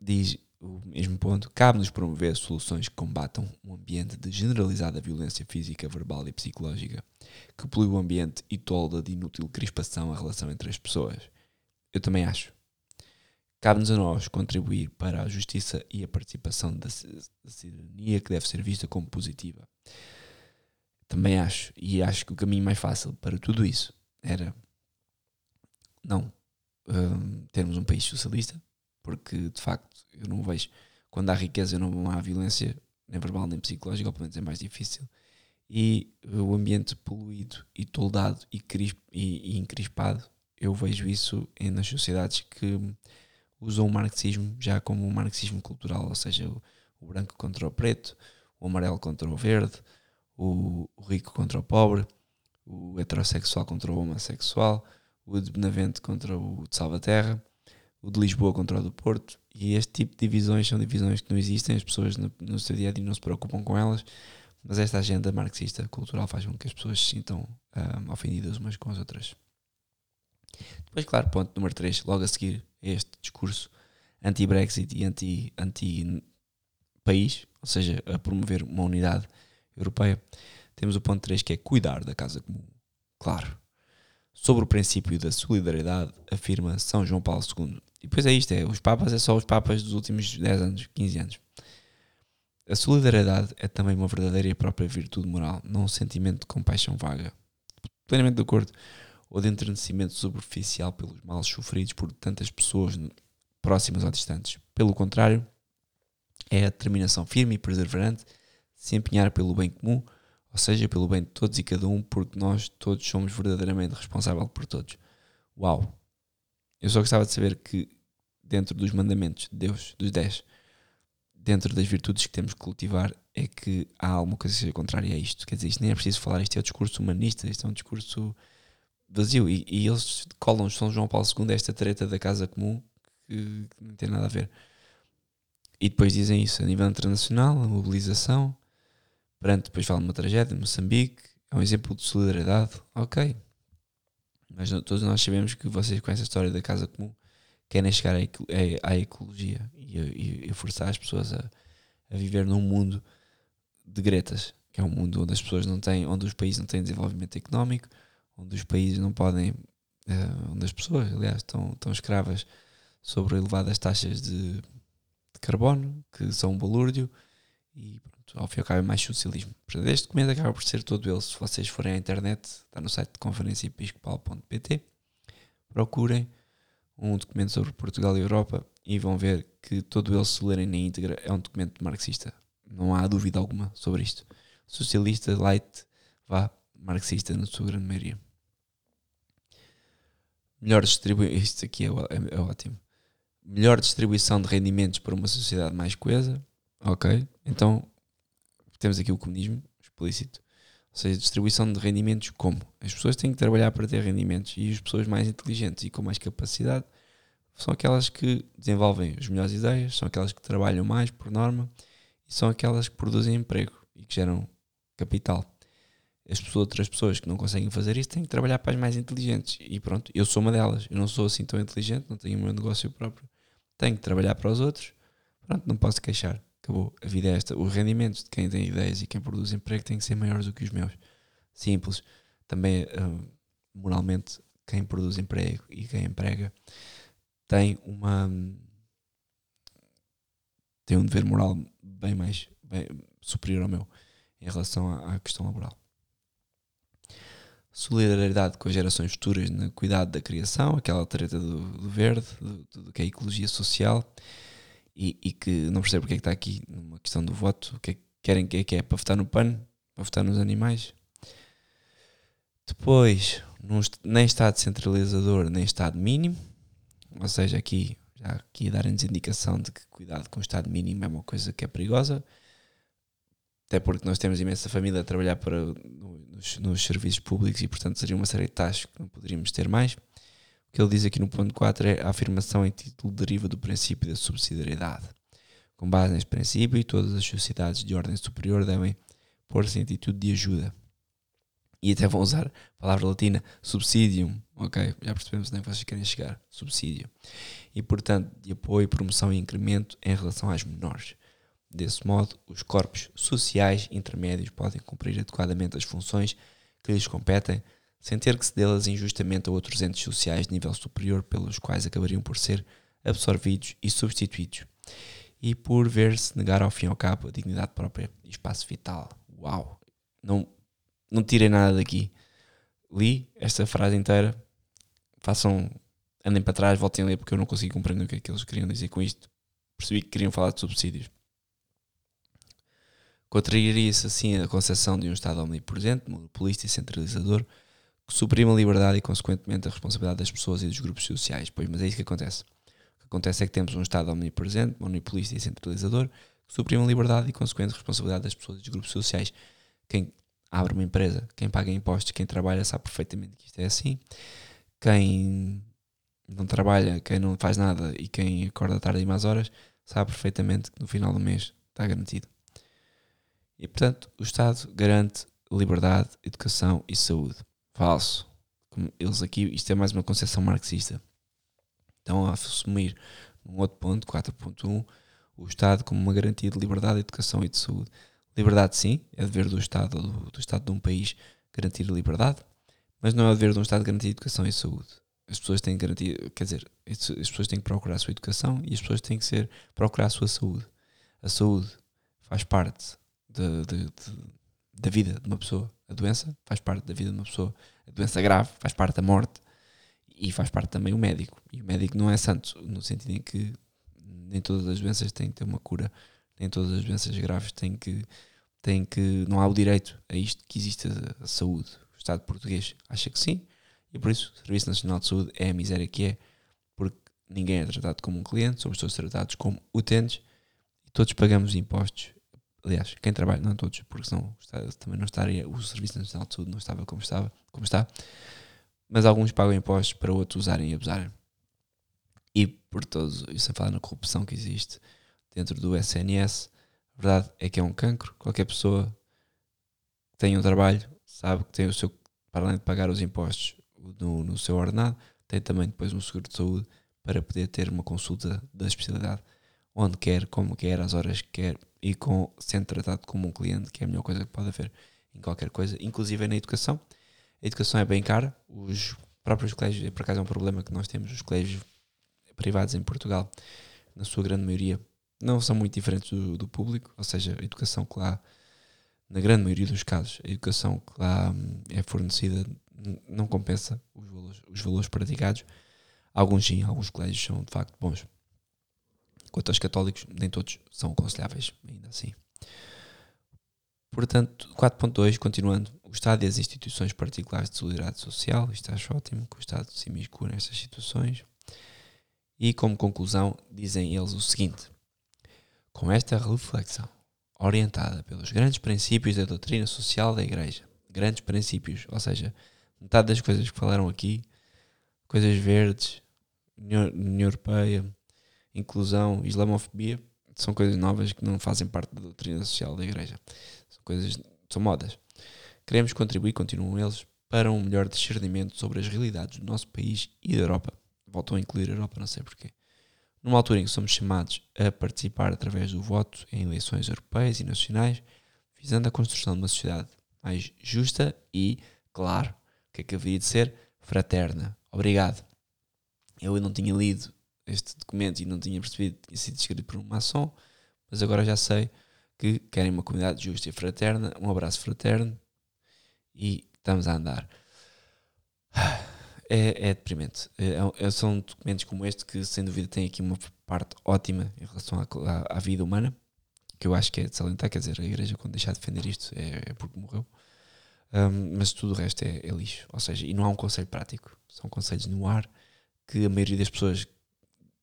diz o mesmo ponto, cabe-nos promover soluções que combatam um ambiente de generalizada violência física, verbal e psicológica, que polui o ambiente e tolda de inútil crispação a relação entre as pessoas. Eu também acho. Cabe-nos a nós contribuir para a justiça e a participação da, da cidadania que deve ser vista como positiva. Também acho, e acho que o caminho mais fácil para tudo isso era não um, termos um país socialista, porque de facto eu não vejo. Quando há riqueza, não há violência, nem verbal nem psicológica, pelo menos é mais difícil. E o ambiente poluído e toldado e, crisp, e, e encrispado, eu vejo isso em, nas sociedades que usam o marxismo já como um marxismo cultural, ou seja, o, o branco contra o preto, o amarelo contra o verde, o, rico contra o pobre, o heterossexual contra o homossexual, o de Benavente contra o de Salvaterra o de Lisboa contra o do Porto, e este tipo de divisões são divisões que não existem, as pessoas no, no seu dia a dia não se preocupam com elas, mas esta agenda marxista cultural faz com que as pessoas se sintam um, ofendidas umas com as outras. Depois, claro, ponto número 3, logo a seguir este discurso anti-Brexit e anti-país, ou seja, a promover uma unidade europeia, temos o ponto 3 que é cuidar da casa comum. Claro. Sobre o princípio da solidariedade, afirma São João Paulo II, e depois é isto: é, os Papas é só os Papas dos últimos 10 anos, 15 anos. A solidariedade é também uma verdadeira e própria virtude moral, não um sentimento de compaixão vaga. Plenamente de acordo. Ou de entrenecimento superficial pelos males sofridos por tantas pessoas próximas ou distantes. Pelo contrário, é a determinação firme e perseverante se empenhar pelo bem comum, ou seja, pelo bem de todos e cada um, porque nós todos somos verdadeiramente responsáveis por todos. Uau! Eu só gostava de saber que, dentro dos mandamentos de Deus, dos 10, dentro das virtudes que temos que cultivar, é que há alguma coisa que seja contrária a isto. Quer dizer, isto nem é preciso falar, isto é um discurso humanista, isto é um discurso vazio. E, e eles colam São João Paulo II esta treta da casa comum que, que não tem nada a ver. E depois dizem isso a nível internacional, a mobilização. Perante, depois falam de uma tragédia, Moçambique, é um exemplo de solidariedade. Ok, mas todos nós sabemos que vocês com essa história da casa comum querem chegar à, ecologia e, e, e a forçar as pessoas a, a viver num mundo de gretas, que é um mundo onde as pessoas não têm, onde os países não têm desenvolvimento económico, onde os países não podem, uh, onde as pessoas, aliás, estão, estão escravas sobre elevadas taxas de, de carbono, que são um balúrdio, e pronto, ao fim e ao cabo é mais socialismo. Portanto, este documento acaba por ser todo ele. Se vocês forem à internet, está no site de conferenciaepiscopal.pt, procurem um documento sobre Portugal e Europa e vão ver que todo ele, se lerem na íntegra, é um documento marxista. Não há dúvida alguma sobre isto. Socialista, light, vá, marxista na sua grande maioria. Melhor distribuição. Isto aqui é, é, é, ótimo. Melhor distribuição de rendimentos para uma sociedade mais coesa. Ok. Então, temos aqui o comunismo explícito. Ou seja, distribuição de rendimentos como? As pessoas têm que trabalhar para ter rendimentos e as pessoas mais inteligentes e com mais capacidade são aquelas que desenvolvem as melhores ideias, são aquelas que trabalham mais por norma e são aquelas que produzem emprego e que geram capital. As pessoas, outras pessoas que não conseguem fazer isso têm que trabalhar para as mais inteligentes. E pronto, eu sou uma delas. Eu não sou assim tão inteligente, não tenho o meu negócio próprio. Tenho que trabalhar para os outros. Pronto, não posso queixar. Acabou. A vida é esta. Os rendimentos de quem tem ideias e quem produz emprego têm que ser maiores do que os meus. Simples. Também, uh, moralmente, quem produz emprego e quem emprega tem uma. tem um dever moral bem mais. Bem, superior ao meu em relação à, à questão laboral. Solidariedade com as gerações futuras no cuidado da criação, aquela treta do, do verde, do, do, que é a ecologia social e, e, que não percebo porque é que está aqui numa questão do voto. O que é que querem que é, que é para votar no PAN? Para votar nos animais? Depois, num, nem Estado centralizador, nem Estado mínimo. Ou seja, aqui já aqui darem-nos indicação de que cuidado com o Estado mínimo é uma coisa que é perigosa. Até porque nós temos imensa família a trabalhar para, nos, nos serviços públicos e, portanto, seria uma série de taxas que não poderíamos ter mais. O que ele diz aqui no ponto 4 é a afirmação em título deriva do princípio da subsidiariedade. Com base neste princípio, todas as sociedades de ordem superior devem pôr-se em atitude de ajuda. E até vão usar a palavra latina subsidium, ok? Já percebemos onde é que vocês querem chegar. Subsídio. E, portanto, de apoio, promoção e incremento em relação às menores. Desse modo, os corpos sociais intermédios podem cumprir adequadamente as funções que lhes competem sem ter que cedê-las injustamente a outros entes sociais de nível superior pelos quais acabariam por ser absorvidos e substituídos, e por ver-se negar ao fim e ao cabo a dignidade própria e espaço vital. Uau! Não, não tirei nada daqui. Li esta frase inteira, façam, andem para trás, voltem a ler, porque eu não consigo compreender o que é que eles queriam dizer com isto. Percebi que queriam falar de subsídios. Contrariaria-se assim a concepção de um Estado omnipresente, monopolista e centralizador, que suprime a liberdade e, consequentemente, a responsabilidade das pessoas e dos grupos sociais. Pois, mas é isso que acontece. O que acontece é que temos um Estado omnipresente, monopolista e centralizador, que suprime a liberdade e, consequentemente, a responsabilidade das pessoas e dos grupos sociais. Quem abre uma empresa, quem paga impostos, quem trabalha, sabe perfeitamente que isto é assim. Quem não trabalha, quem não faz nada e quem acorda tarde e mais horas, sabe perfeitamente que no final do mês está garantido. E, portanto, o Estado garante liberdade, educação e saúde. Falso. Como eles aqui, isto é mais uma concepção marxista. Estão a assumir, num outro ponto, 4.1, o Estado como uma garantia de liberdade, educação e de saúde. Liberdade, sim, é dever do Estado, do, do Estado de um país garantir a liberdade, mas não é dever de um Estado garantir educação e saúde. As pessoas têm que garantir, quer dizer, as pessoas têm que procurar a sua educação e as pessoas têm que ser, procurar a sua saúde. A saúde faz parte de, de, de, da vida de uma pessoa. A doença faz parte da vida de uma pessoa. A doença grave faz parte da morte e faz parte também o médico. E o médico não é santo, no sentido em que nem todas as doenças têm que ter uma cura, nem todas as doenças graves têm que, têm que. Não há o direito a isto que existe a, saúde. O Estado português acha que sim, e por isso o Serviço Nacional de Saúde é a miséria que é, porque ninguém é tratado como um cliente, somos todos tratados como utentes e todos pagamos impostos aliás, quem trabalha, não todos, porque senão também não estaria, o Serviço Nacional de Saúde não estava como estava, como está, mas alguns pagam impostos para outros usarem e abusarem. E por todos, e sem falar na corrupção que existe dentro do SNS, a verdade é que é um cancro. Qualquer pessoa que tem um trabalho sabe que tem o seu, para além de pagar os impostos no, no seu ordenado, tem também depois um seguro de saúde para poder ter uma consulta da especialidade onde quer, como quer, às horas que quer e com, sendo tratado como um cliente, que é a melhor coisa que pode haver em qualquer coisa, inclusive na educação. A educação é bem cara, os próprios colégios, por acaso é um problema que nós temos, os colégios privados em Portugal, na sua grande maioria, não são muito diferentes do, do público, ou seja, a educação que lá, na grande maioria dos casos, a educação que lá hum, é fornecida não compensa os valores, os valores praticados. Alguns sim, alguns colégios são de facto bons. Quanto aos católicos, nem todos são aconselháveis, ainda assim. Portanto, 4.2, continuando, o Estado e as instituições particulares de solidariedade social, isto acho ótimo, que o Estado se imiscua nestas situações. E como conclusão, dizem eles o seguinte: com esta reflexão, orientada pelos grandes princípios da doutrina social da Igreja, grandes princípios, ou seja, metade das coisas que falaram aqui, coisas verdes, União Europeia, inclusão, islamofobia, são coisas novas que não fazem parte da doutrina social da Igreja. São coisas, são modas. Queremos contribuir, continuam eles, para um melhor discernimento sobre as realidades do nosso país e da Europa. Voltam a incluir a Europa, não sei porquê. Numa altura em que somos chamados a participar através do voto em eleições europeias e nacionais, visando a construção de uma sociedade mais justa e, claro, que é que haveria de ser fraterna. Obrigado. Eu não tinha lido este documento e não tinha percebido que tinha sido escrito por um maçom, mas agora já sei que querem uma comunidade justa e fraterna, um abraço fraterno e estamos a andar. É, é deprimente. É, é, são documentos como este que, sem dúvida, têm aqui uma parte ótima em relação à, à, à, vida humana, que eu acho que é de salientar. Quer dizer, a igreja, quando deixar de defender isto, é, é porque morreu. Um, mas tudo o resto é, é, lixo. Ou seja, e não há um conselho prático. São conselhos no ar que a maioria das pessoas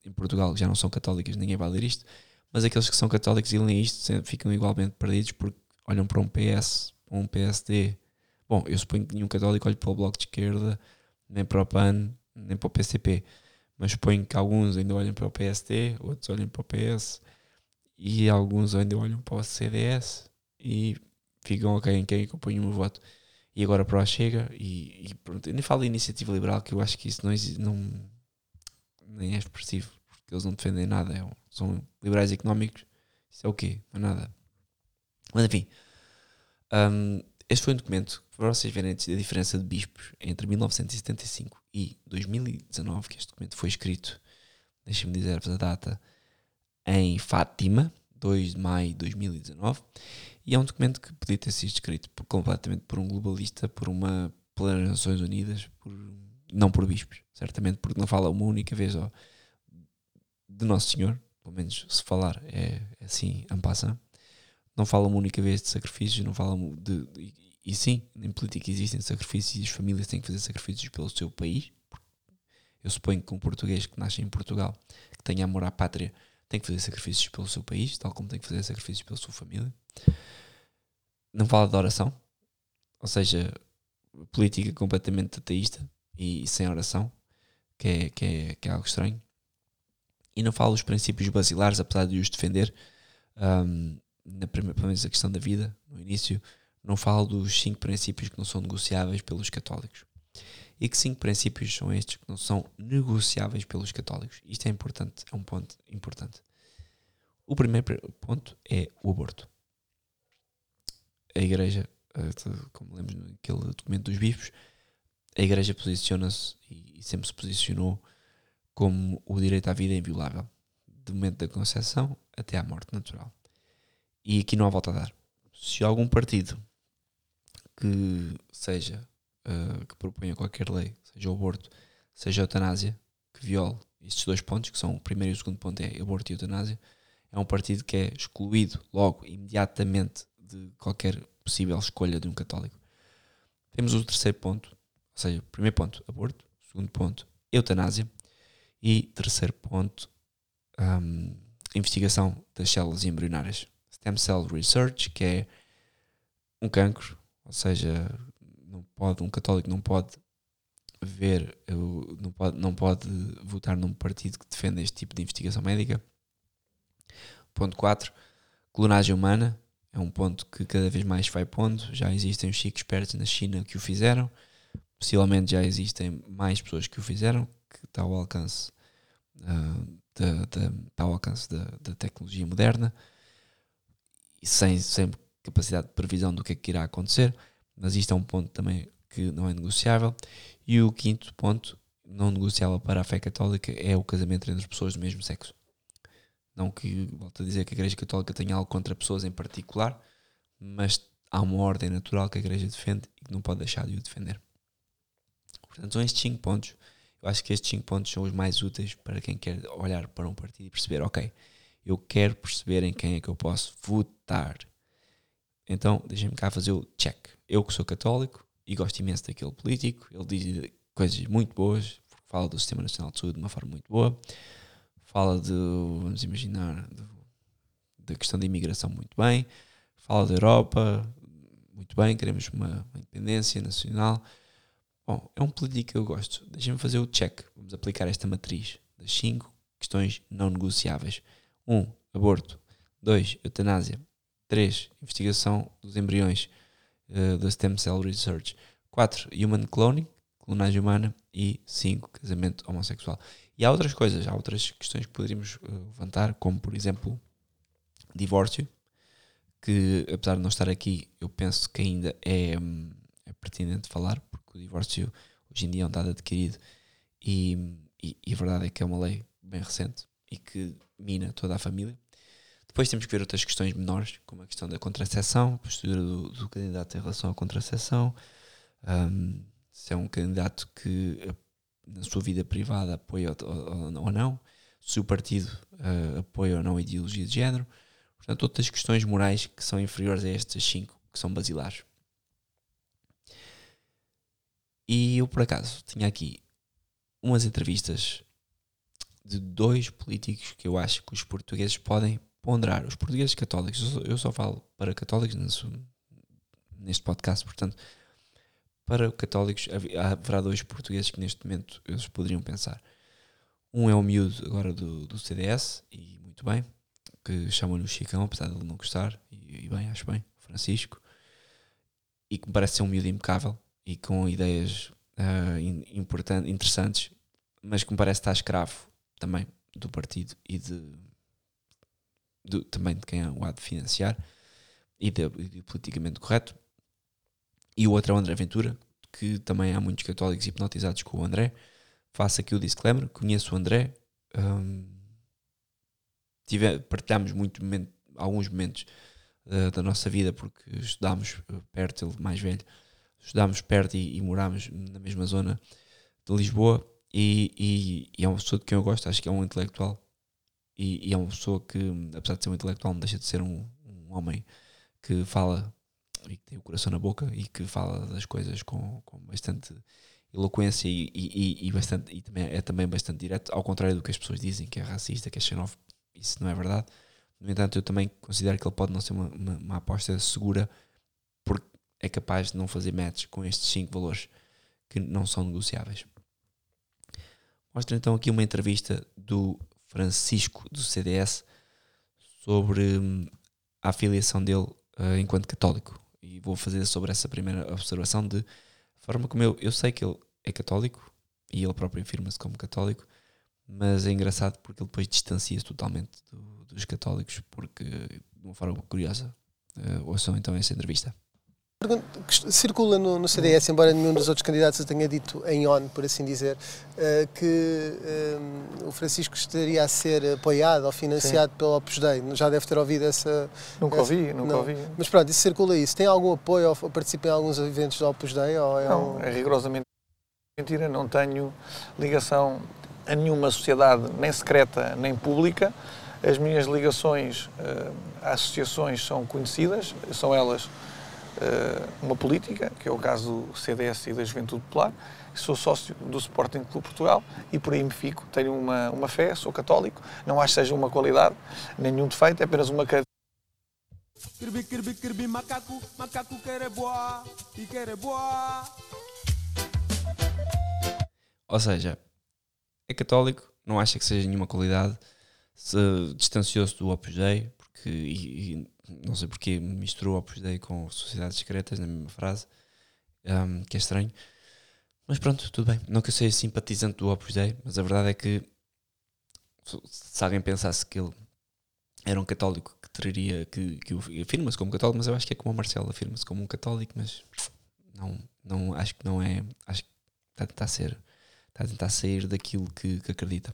em Portugal já não são católicas, ninguém vai ler isto. Mas aqueles que são católicos e leem isto ficam igualmente perdidos porque olham para um PS, para um PSD. Bom, eu suponho que nenhum católico olhe para o Bloco de Esquerda, nem para o PAN, nem para o PCP. Mas suponho que alguns ainda olhem para o PSD, outros olhem para o PS e alguns ainda olham para o CDS e ficam ok em quem acompanha o meu voto e agora para a Chega e, e pronto, eu nem falo de iniciativa liberal que eu acho que isso não, não nem é expressivo porque eles não defendem nada é, são liberais económicos isso é o quê? não é nada mas enfim um, este foi um documento para vocês verem a diferença de bispos entre 1975 e 2019 que este documento foi escrito deixem-me dizer-vos a data em Fátima 2 de maio de 2019 e é um documento que podia ter sido escrito por, completamente por um globalista, por uma pelas Nações Unidas, por, não por bispos, certamente, porque não fala uma única vez de Nosso Senhor, pelo menos se falar é, é assim, ampassam. Não fala uma única vez de sacrifícios, não fala de, e, e sim, em política existem sacrifícios e as famílias têm que fazer sacrifícios pelo seu país. Eu suponho que um português que nasce em Portugal, que tenha amor à pátria, tem que fazer sacrifícios pelo seu país, tal como tem que fazer sacrifícios pela sua família não fala de oração, ou seja, política completamente ateísta e sem oração, que é, que é, que é algo estranho. E não fala dos princípios basilares, apesar de os defender, um, na primeira, pelo menos a questão da vida, no início, não fala dos cinco princípios que não são negociáveis pelos católicos. E que cinco princípios são estes que não são negociáveis pelos católicos? Isto é importante, é um ponto importante. O primeiro ponto é o aborto a Igreja, eh, como lemos naquele documento dos bispos, a Igreja posiciona-se e sempre se posicionou como o direito à vida é inviolável, do momento da concepção até à morte natural. E aqui não há volta a dar. Se algum partido que seja, uh, que proponha qualquer lei, seja o aborto, seja a eutanásia, que viole estes dois pontos, que são o primeiro e o segundo ponto é aborto e eutanásia, é um partido que é excluído logo, imediatamente, de qualquer possível escolha de um católico. Temos o terceiro ponto, ou seja, primeiro ponto, aborto, segundo ponto, eutanásia, e terceiro ponto, um, investigação das células embrionárias. Stem Cell Research, que é um cancro, ou seja, não pode, um católico não pode ver, não pode, não pode votar num partido que defenda este tipo de investigação médica. Ponto 4, clonagem humana, é um ponto que cada vez mais vai pondo. Já existem os chicos expertos na China que o fizeram, possivelmente já existem mais pessoas que o fizeram, que está ao alcance uh, de, de, para o alcance da, da tecnologia moderna e sem, sem capacidade de previsão do que é que irá acontecer. Mas isto é um ponto também que não é negociável. E o quinto ponto, não negociável para a fé católica, é o casamento entre as pessoas do mesmo sexo. Não que, volto a dizer, que a Igreja Católica tenha algo contra pessoas em particular, mas há uma ordem natural que a Igreja defende e que não pode deixar de o defender. Portanto, são estes 5 pontos. Eu acho que estes 5 pontos são os mais úteis para quem quer olhar para um partido e perceber, ok, eu quero perceber em quem é que eu posso votar. Então, deixem-me cá fazer o check. Eu que sou católico e gosto imenso daquele político, ele diz coisas muito boas, fala do Sistema Nacional de Saúde de uma forma muito boa, fala de, vamos imaginar, da questão da imigração muito bem, fala da Europa muito bem, queremos uma, uma independência nacional. Bom, é um político que eu gosto. Deixem-me fazer o check. Vamos aplicar esta matriz das cinco questões não negociáveis. 1. Um, aborto. 2. Eutanásia. 3. Investigação dos embriões uh, da Stem Cell Research. 4. Human Cloning, clonagem humana. E 5. Casamento homossexual. E há outras coisas, há outras questões que poderíamos uh, levantar, como por exemplo divórcio, que apesar de não estar aqui, eu penso que ainda é, é pertinente falar, porque o divórcio hoje em dia é um dado adquirido e, e, e, a verdade é que é uma lei bem recente e que mina toda a família. Depois temos que ver outras questões menores, como a questão da contracepção, a postura do, do candidato em relação à contracepção, um, se é um candidato que na sua vida privada apoia ou não, se o partido uh, apoia ou não a ideologia de género, portanto, outras questões morais que são inferiores a estas cinco, que são basilares. E eu, por acaso, tinha aqui umas entrevistas de dois políticos que eu acho que os portugueses podem ponderar. Os portugueses católicos, eu só, falo para católicos neste podcast, portanto, para católicos haverá dois portugueses que neste momento eles poderiam pensar. Um é o miúdo agora do, do CDS, e muito bem, que chamam-lhe Chicão, apesar de ele não gostar, e, e bem, acho bem, Francisco, e que me parece ser um miúdo impecável e com ideias uh, important, interessantes, mas que me parece estar escravo também do partido e de, de também de quem o há de financiar e de, de politicamente correto. E o outro é o André Ventura, que também há muitos católicos hipnotizados com o André. Faço aqui o disclaimer: conheço o André, um, tive, partilhámos muito momento, alguns momentos uh, da nossa vida porque estudámos perto, ele mais velho, estudámos perto e, e morámos na mesma zona de Lisboa. E, e, e, é uma pessoa de quem eu gosto, acho que é um intelectual. E, e, é uma pessoa que, apesar de ser um intelectual, não deixa de ser um, um homem que fala e que tem o coração na boca e que fala das coisas com, com bastante eloquência e, e, e, bastante, e também é também bastante direto, ao contrário do que as pessoas dizem, que é racista, que é xenófobo, isso não é verdade. No entanto, eu também considero que ele pode não ser uma, uma, uma aposta segura é capaz de não fazer match com estes cinco valores que não são negociáveis. Mostra então aqui uma entrevista do Francisco do CDS sobre hum, a afiliação dele uh, enquanto católico e vou fazer sobre essa primeira observação de forma como eu, eu sei que ele é católico e ele próprio afirma-se como católico, mas é engraçado porque ele depois distancia-se totalmente do, dos católicos, porque de uma forma curiosa. Uh, ouçam então essa entrevista circula no, no, CDS, embora nenhum dos outros candidatos tenha dito em on, por assim dizer, uh, que um, eh, o Francisco estaria a ser apoiado ou financiado Sim. pelo Opus Dei. Já deve ter ouvido essa... Nunca essa, ouvi, nunca não. ouvi. Mas pronto, isso circula isso. Tem algum apoio ou participa em alguns eventos do Opus Dei? Ou é não, um... é rigorosamente mentira. Não tenho ligação a nenhuma sociedade, nem secreta, nem pública. As minhas ligações uh, a associações são conhecidas, são elas eh, uma política, que é o caso do CDS e da Juventude Popular. Sou sócio do Sporting Clube Portugal e por aí me fico. Tenho uma, uma fé, sou católico, não acho que seja uma qualidade, nenhum defeito, é apenas uma característica. macaco, macaco quer é boa e quer é boa. Ou seja, é católico, não acha que seja nenhuma qualidade, se distanciou-se do Opus Dei, porque e, e não sei porque misturou Opus Dei com sociedades secretas na mesma frase, um, que é estranho. Mas pronto, tudo bem. Não que eu seja simpatizante do Opus Dei, mas a verdade é que se alguém pensasse que ele era um católico que teria que, que afirma-se como católico, mas eu acho que é como o Marcelo afirma-se como um católico, mas não, não acho que não é, acho que está a tentar ser, está a tentar sair daquilo que, que acredita.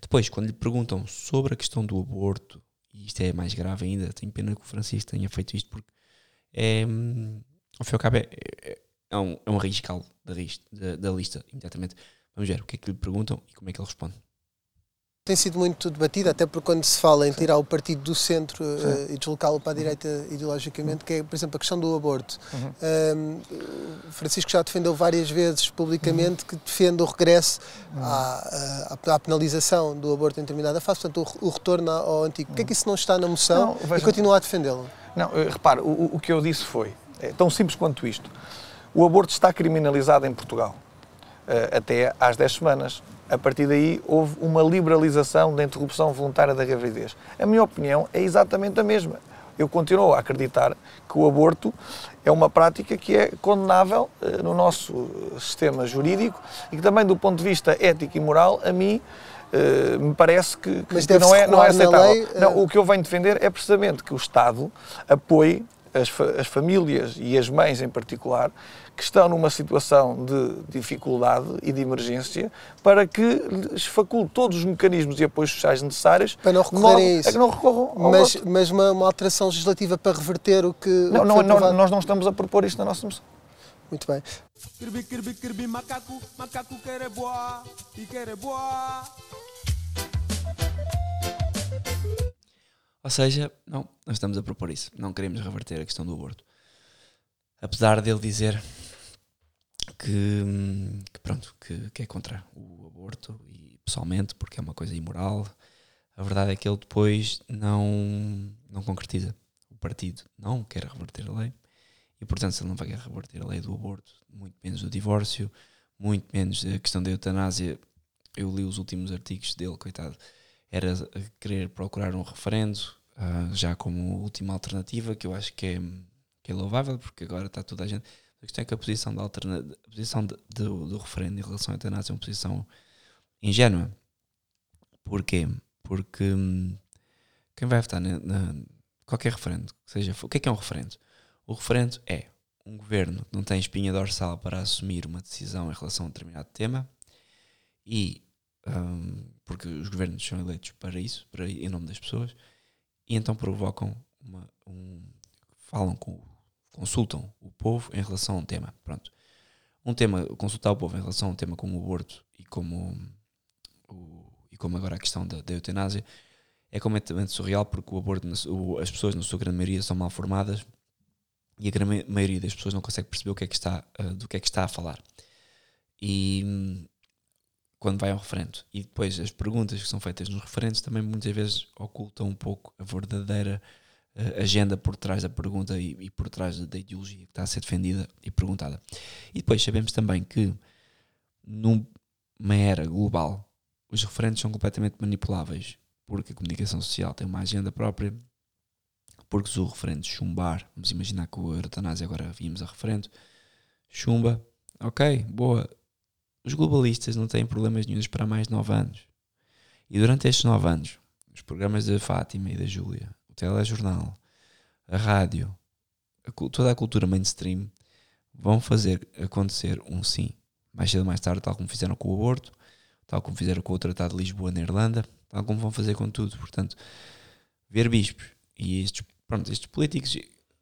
Depois, quando lhe perguntam sobre a questão do aborto, e isto é mais grave ainda, tenho pena que o Francisco tenha feito isto porque é, ao fim e ao cabo é, é, é um, é um riscal da, da, lista, imediatamente. Vamos ver o que é que lhe perguntam e como é que ele responde tem sido muito debatido, até porque quando se fala em tirar o partido do centro uh, e deslocá-lo para a direita ideologicamente, que é, por exemplo, a questão do aborto. Uhum. Francisco já defendeu várias vezes publicamente uhum. que defende o regresso uhum. à, à, à, penalização do aborto em determinada fase, portanto, o, o retorno ao antigo. Porquê é que isso não está na moção não, e continua a defendê-lo? Não, eh, repare, o, o que eu disse foi, é tão simples quanto isto. O aborto está criminalizado em Portugal, até às 10 semanas a partir daí houve uma liberalização da interrupção voluntária da gravidez. A minha opinião é exatamente a mesma. Eu continuo a acreditar que o aborto é uma prática que é condenável uh, no nosso sistema jurídico e que também do ponto de vista ético e moral, a mim uh, me parece que, que não, é, não é aceitável. Lei, uh... não, o que eu venho defender é precisamente que o Estado apoie as, fa as famílias e as mães em particular que estão numa situação de dificuldade e de emergência para que lhes faculte todos os mecanismos e apoios sociais necessários para não recorrerem a isso. É não recorram mas, mas uma, uma, alteração legislativa para reverter o que. Não, o que não, não nós não estamos a propor isto na nossa moção. Muito bem. Ou seja, não, nós estamos a propor isso. Não queremos reverter a questão do aborto. Apesar dele dizer que, que pronto, que, que, é contra o aborto e pessoalmente porque é uma coisa imoral. A verdade é que ele depois não, não concretiza. O partido não quer reverter a lei e, portanto, se ele não vai querer reverter a lei do aborto, muito menos do divórcio, muito menos a questão da eutanásia. Eu li os últimos artigos dele, coitado era querer procurar um referendo, uh, já como última alternativa, que eu acho que é, que é louvável, porque agora está toda a gente. A questão é que a posição, da a posição de, de, do referendo em relação à eutanásia é uma posição ingênua. Porquê? Porque hum, quem vai votar na, na, qualquer referendo, seja, o que é que é um referendo? O referendo é um governo que não tem espinha dorsal para assumir uma decisão em relação a um determinado tema e um, porque os governos são eleitos para isso, para, em nome das pessoas, e então provocam uma, um, falam com, consultam o povo em relação a um tema. Pronto. Um tema, consultar o povo em relação a um tema como o aborto e como, o, e como agora a questão da, da eutanásia é completamente surreal porque o aborto, as pessoas, na sua grande maioria, são mal formadas e a grande maioria das pessoas não consegue perceber o que é que está, uh, do que é que está a falar. E, quando vai ao referendo. E depois as perguntas que são feitas nos referendos também muitas vezes ocultam um pouco a verdadeira agenda por trás da pergunta e, e, por trás da ideologia que está a ser defendida e perguntada. E depois sabemos também que numa era global os referendos são completamente manipuláveis porque a comunicação social tem uma agenda própria. Porque se o referendo chumbar, vamos imaginar que o eutanásia agora vimos a referendo, chumba, ok, boa, os globalistas não têm problemas nenhums para mais de 9 anos. E durante estes 9 anos, os programas da Fátima e da Júlia, telejornal, a rádio, a, toda a cultura mainstream vão fazer acontecer um sim. Mais cedo ou mais tarde, tal como fizeram com o aborto, tal como fizeram com o Tratado de Lisboa na Irlanda, tal como vão fazer com tudo. Portanto, ver bispos e estes, pronto, estes políticos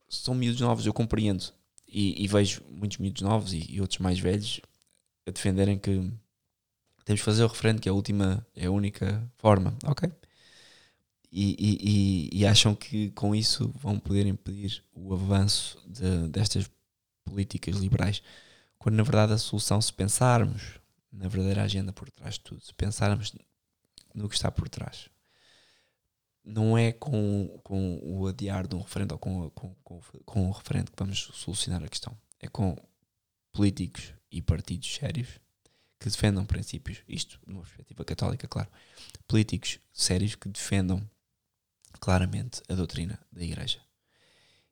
são miúdos novos, eu compreendo. E, e vejo muitos miúdos novos e, e outros mais velhos a defenderem que temos que fazer o referendo, que é a última, é a única forma. Ok. E, e, e, acham que com isso vão poder impedir o avanço de, destas políticas liberais, quando na verdade a solução, se pensarmos na verdadeira agenda por trás de tudo, se pensarmos no que está por trás, não é com, com o adiar de um referendo ou com, com, com, com o referendo que vamos solucionar a questão. É com políticos e partidos sérios que defendam princípios, isto numa perspectiva católica, claro, políticos sérios que defendam claramente a doutrina da Igreja.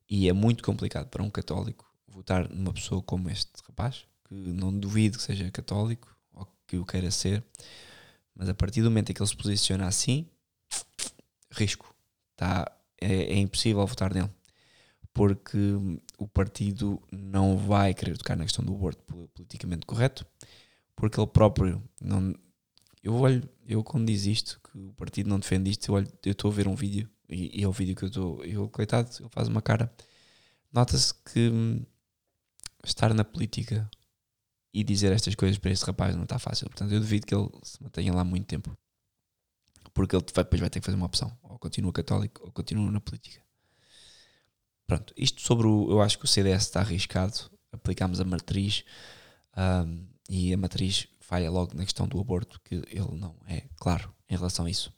E é muito complicado para um católico votar numa pessoa como este rapaz, que não duvido que seja católico ou que o queira ser, Mas a partir do momento em que ele se posiciona assim, risco. Tá, é, é impossível votar nele. Porque o partido não vai querer tocar na questão do aborto politicamente correto, porque ele próprio não. Eu olho, eu quando diz isto, que o partido não defende isto, eu olho, eu estou a ver um vídeo, e, e é o vídeo que eu estou, eu, coitado, ele faz uma cara. Nota-se que hum, estar na política e dizer estas coisas para este rapaz não está fácil. Portanto, eu duvido que ele se mantenha lá muito tempo. Porque ele vai, depois vai ter que fazer uma opção. Ou continua católico ou continua na política. Pronto, isto sobre o. Eu acho que o CDS está arriscado. Aplicámos a matriz um, e a matriz falha logo na questão do aborto, que ele não é claro em relação a isso.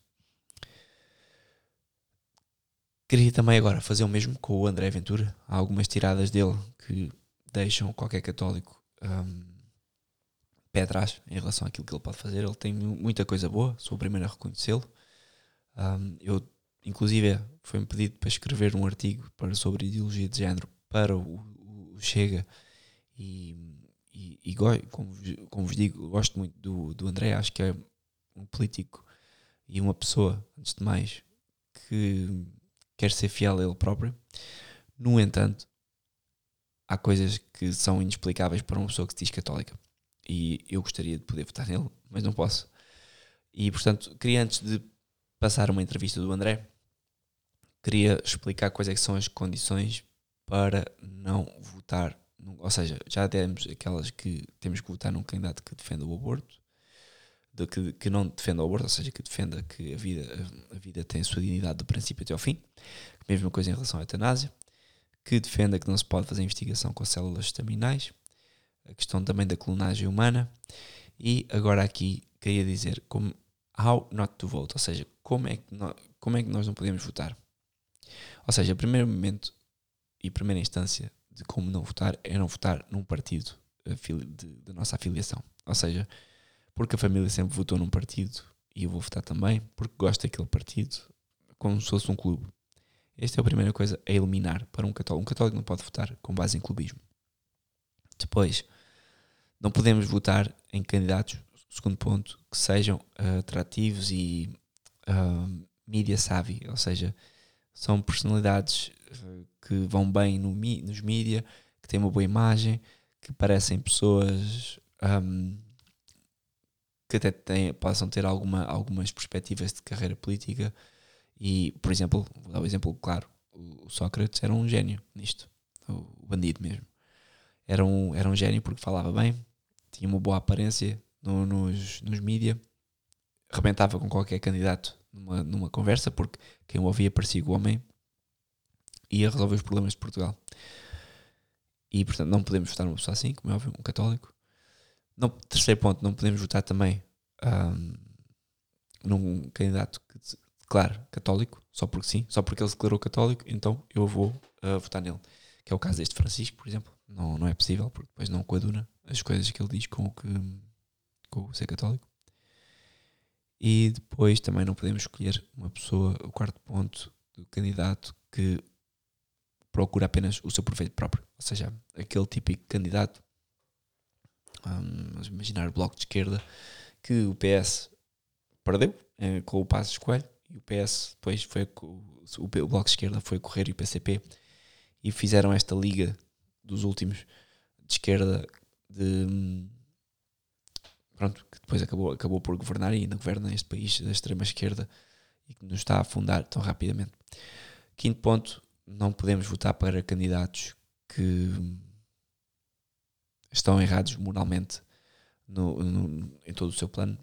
Queria também agora fazer o mesmo com o André Ventura. Há algumas tiradas dele que deixam qualquer católico um, pé atrás em relação àquilo que ele pode fazer. Ele tem muita coisa boa, sou o primeiro a reconhecê-lo. Um, eu, inclusive, foi-me pedido para escrever um artigo para, sobre ideologia de género para o, o Chega e, e, e como, como, vos digo, gosto muito do, do André, acho que é um político e uma pessoa, antes de mais, que quer ser fiel a ele próprio. No entanto, há coisas que são inexplicáveis para uma pessoa que se diz católica e eu gostaria de poder votar nele, mas não posso. E portanto, queria antes de passar uma entrevista do André, queria explicar quais é que são as condições para não votar, ou seja, já temos aquelas que temos que votar num candidato que defenda o aborto, de que, que não defenda o aborto, ou seja, que defenda que a vida, a vida tem a sua dignidade do princípio até ao fim, mesma coisa em relação à eutanásia, que defenda que não se pode fazer investigação com células estaminais, a questão também da clonagem humana. E agora aqui queria dizer como how not to vote, ou seja, como é que nós, como é que nós não podemos votar. Ou seja, primeiro momento e primeira instância de como não votar é não votar num partido da nossa afiliação. Ou seja, porque a família sempre votou num partido e eu vou votar também porque gosto daquele partido, como se fosse um clube. Esta é a primeira coisa a eliminar para um católico. Um católico não pode votar com base em clubismo. Depois, não podemos votar em candidatos, segundo ponto, que sejam uh, atrativos e uh, media savvy, ou seja, são personalidades que vão bem no, nos mídia, que têm uma boa imagem, que parecem pessoas um, que até têm, possam ter alguma, algumas perspectivas de carreira política. E, por exemplo, vou dar um exemplo claro: o Sócrates era um gênio nisto, o bandido mesmo. Era um, era um gênio porque falava bem, tinha uma boa aparência no, nos, nos mídia, arrebentava com qualquer candidato numa, numa conversa, porque quem o ouvia parecia o homem ia resolver os problemas de Portugal. E portanto não podemos votar numa pessoa assim, como é óbvio, um católico. Não, terceiro ponto, não podemos votar também um, num candidato que declara católico, só porque sim, só porque ele se declarou católico, então eu vou uh, votar nele. Que é o caso deste Francisco, por exemplo. Não, não é possível, porque depois não coaduna as coisas que ele diz com o que com o ser católico. E depois também não podemos escolher uma pessoa, o quarto ponto do candidato que procura apenas o seu proveito próprio. Ou seja, aquele típico candidato, vamos imaginar o Bloco de Esquerda, que o PS perdeu é, com o Passo Escolho e o PS depois foi o, o Bloco de Esquerda foi correr e o PCP e fizeram esta liga dos últimos de esquerda de pronto, que depois acabou, acabou por governar e ainda governa este país da extrema esquerda e que nos está a afundar tão rapidamente. Quinto ponto, não podemos votar para candidatos que estão errados moralmente no, no, em todo o seu plano,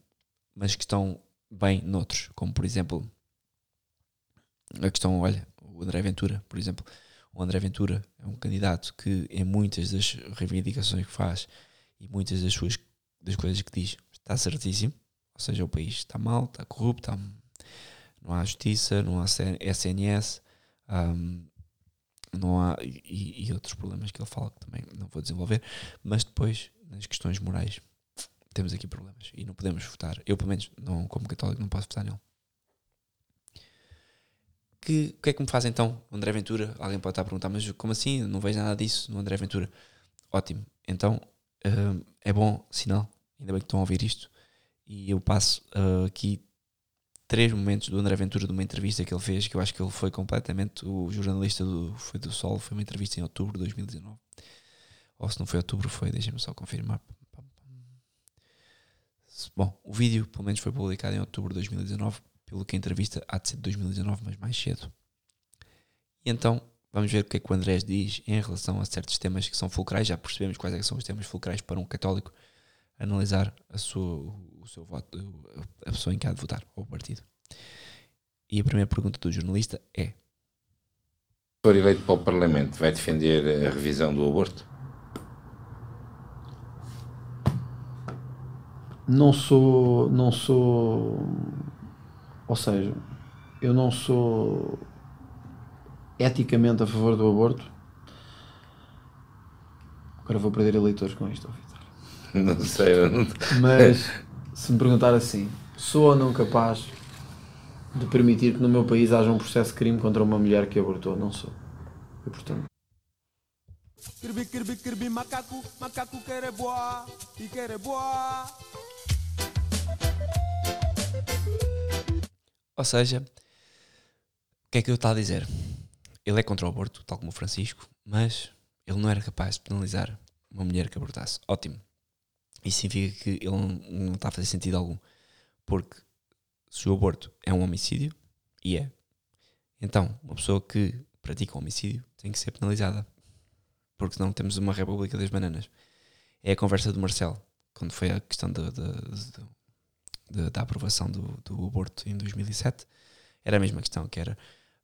mas que estão bem noutros, como por exemplo a questão, olha, o André Ventura, por exemplo, o André Ventura é um candidato que, em muitas das reivindicações que faz e muitas das suas das coisas que diz, está certíssimo. Ou seja, o país está mal, está corrupto, está, não há justiça, não há SNS, um, não há e, e, outros problemas que ele fala que também não vou desenvolver. Mas depois, nas questões morais, temos aqui problemas e não podemos votar. Eu, pelo menos, não, como católico, não posso votar nele que, o que é que me faz então André Ventura? Alguém pode estar a perguntar, mas como assim? Não vejo nada disso no André Ventura. Ótimo. Então uh, é bom sinal, ainda bem que estão a ouvir isto. e eu passo uh, aqui três momentos do André Ventura de uma entrevista que ele fez, que eu acho que ele foi completamente o jornalista do, foi do Sol, foi uma entrevista em outubro de 2019. Ou se não foi outubro, foi, deixem-me só confirmar. Bom, o vídeo pelo menos foi publicado em outubro de 2019, pelo que a entrevista há de ser de 2019, mas mais cedo. E então vamos ver o que é que o Andrés diz em relação a certos temas que são fulcrais. Já percebemos quais é são os temas fulcrais para um católico analisar a sua, o seu voto, a pessoa em que há de votar, ou o partido. E a primeira pergunta do jornalista é: For eleito para o Parlamento, vai defender a revisão do aborto? Não sou, não sou, ou seja, eu não sou eticamente a favor do aborto. Agora vou perder eleitores com isto, Vitor. Não sei. Não... Mas se me perguntar assim, sou ou não capaz de permitir que no meu país haja um processo de crime contra uma mulher que abortou? Não sou. E portanto. Kirby, kirby, kirby, macaco, macaco quer é boa, e quer é boa. Ou seja, o que é que eu estou a dizer? Ele é contra o aborto, tal como o Francisco, mas ele não era capaz de penalizar uma mulher que abortasse. Ótimo. Isso significa que ele não, está a fazer sentido algum. Porque se o aborto é um homicídio, e é, então uma pessoa que pratica homicídio tem que ser penalizada. Porque senão temos uma República das Bananas. É a conversa do Marcelo, quando foi a questão da, da, da, da aprovação do, do aborto em 2007. Era a mesma questão, que era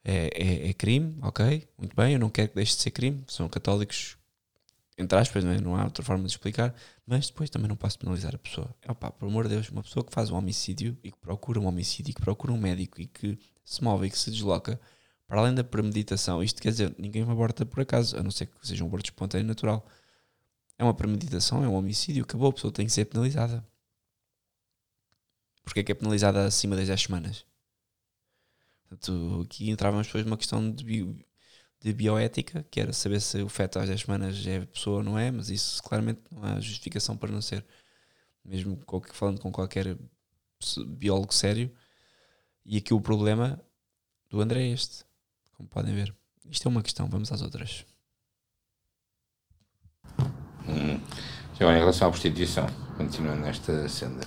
é, é, é, crime, ok, muito bem, eu não quero que deixe de ser crime, são católicos, entre aspas, não, é? não há outra forma de explicar, mas depois também não posso penalizar a pessoa. É opá, por amor de Deus, uma pessoa que faz um homicídio e que procura um homicídio e que procura um médico e que se move e que se desloca, para além da premeditação, isto quer dizer, ninguém aborta por acaso, a não ser que seja um aborto espontâneo natural. É uma premeditação, é um homicídio, acabou, a pessoa tem que ser penalizada. Porque é que é penalizada acima das 10 semanas? Portanto, aqui entrávamos depois numa questão de, de bioética, que era saber se o feto às 10 semanas é pessoa ou não é, mas isso claramente não há justificação para não ser. Mesmo falando com qualquer biólogo sério. E aqui o problema do André é este, como podem ver. Isto é uma questão, vamos às outras. Hum. Em relação à prostituição, continuando nesta senda,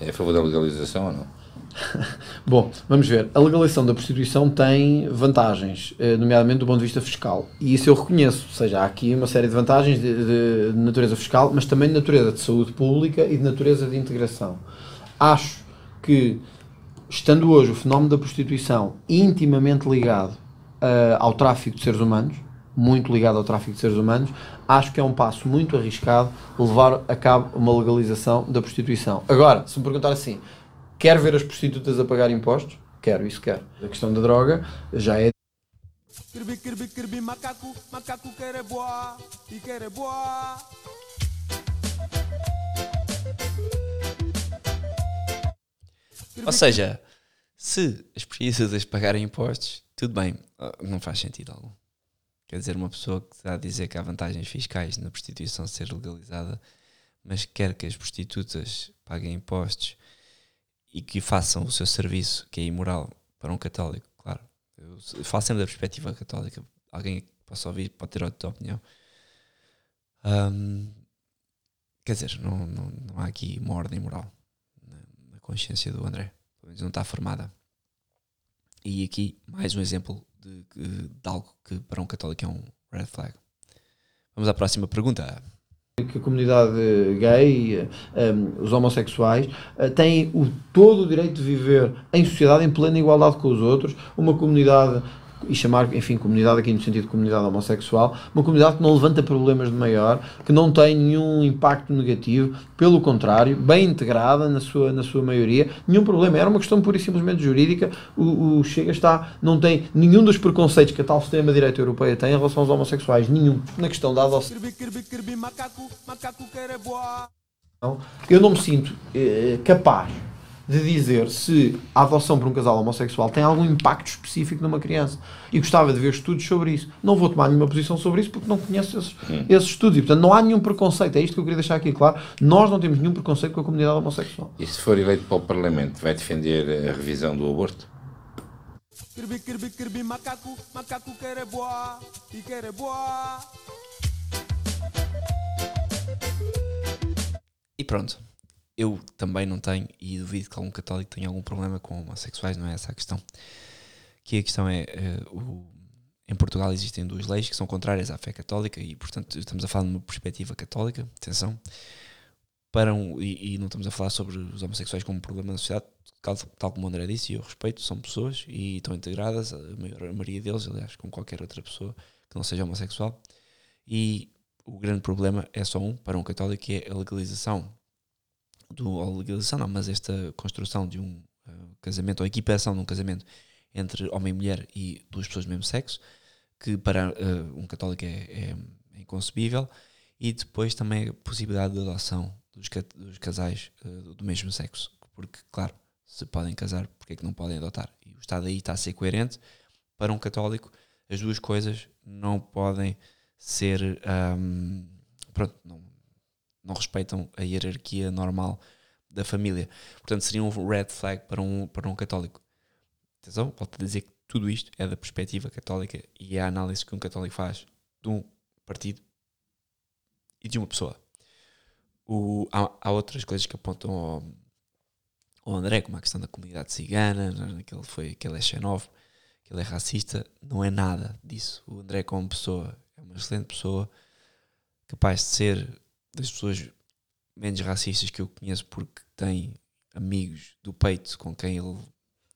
é a favor da legalização ou não? Bom, vamos ver. A legalização da prostituição tem vantagens, eh, nomeadamente do ponto de vista fiscal. E isso eu reconheço. Ou seja, há aqui uma série de vantagens de, de natureza fiscal, mas também de natureza de saúde pública e de natureza de integração. Acho que, estando hoje o fenómeno da prostituição intimamente ligado uh, ao tráfico de seres humanos, muito ligado ao tráfico de seres humanos, acho que é um passo muito arriscado levar a cabo uma legalização da prostituição. Agora, se me perguntar assim, Quer ver as prostitutas a pagar impostos? Quero, isso quero. A questão da droga já é. Kirby, kirby, kirby, macaco, macaco quer é boa, e quer é boa. Ou seja, se as prostitutas pagarem impostos, tudo bem, ah, não faz sentido algum. Quer dizer, uma pessoa que está a dizer que há vantagens fiscais na prostituição ser legalizada, mas quer que as prostitutas paguem impostos e que façam o seu serviço, que é imoral, para um católico, claro. Eu falo sempre da perspectiva católica. Alguém que possa ouvir pode ter outra opinião. Um, quer dizer, não, não, não, há aqui uma ordem moral na, consciência do André. Pelo menos não está formada. E aqui mais um exemplo de, de algo que para um católico é um red flag. Vamos à próxima pergunta que a comunidade gay, um, ehm, os homossexuais, uh, têm o, todo o direito de viver em sociedade em plena igualdade com os outros, uma comunidade e chamar, enfim, comunidade aqui no sentido de comunidade homossexual, uma comunidade que não levanta problemas de maior, que não tem nenhum impacto negativo, pelo contrário, bem integrada na sua, na sua maioria, nenhum problema. Era uma questão pura e simplesmente jurídica. O, o Chega está, não tem nenhum dos preconceitos que a tal sistema de direita europeia tem em relação aos homossexuais, nenhum, na questão da adoção. Eu não me sinto eh, capaz de dizer se a adoção por um casal homossexual tem algum impacto específico numa criança. E gostava de ver estudos sobre isso. Não vou tomar nenhuma posição sobre isso porque não conheço esses, esses estudos. E, portanto, não há nenhum preconceito. É isto que eu queria deixar aqui claro. Nós não temos nenhum preconceito com a comunidade homossexual. E se for eleito para o Parlamento, vai defender a revisão do aborto? Kirbi, kirbi, kirbi, macaco, macaco quer é boa, e quer é boa. E pronto. Eu também não tenho, e duvido que algum católico tenha algum problema com homossexuais, não é essa a questão. Que a questão é, eh, o- em Portugal existem duas leis que são contrárias à fé católica e, portanto, estamos a falar de uma perspectiva católica, atenção, para um, e, e não estamos a falar sobre os homossexuais como um problema na sociedade, tal, tal como o André disse, e eu respeito, são pessoas e estão integradas, a maioria deles, aliás, com qualquer outra pessoa que não seja homossexual, e o grande problema é só um para um católico, que é a legalização do, ou legalização não, mas esta construção de um eh, casamento, ou equipação de um casamento entre homem e mulher e duas pessoas do mesmo sexo, que para eh, um católico é, é- é inconcebível, e depois também a possibilidade de adoção dos, dos casais eh, do mesmo sexo, porque, claro, se podem casar, porque é que não podem adotar? E o Estado aí está a ser coerente. Para um católico, as duas coisas não podem ser. ahm, pronto, não, não respeitam a hierarquia normal da família. Portanto, seria um red flag para um, para um católico. Atenção, volto a dizer que tudo isto é da perspectiva católica e é a análise que um católico faz de um partido e de uma pessoa. O, há, há outras coisas que apontam ao, ao André, como a questão da comunidade cigana, que ele, foi, que ele é xenófobo, que ele é racista. Não é nada disso. O André, como pessoa, é uma excelente pessoa, capaz de ser das pessoas menos racistas que eu conheço, porque tem amigos do peito com quem ele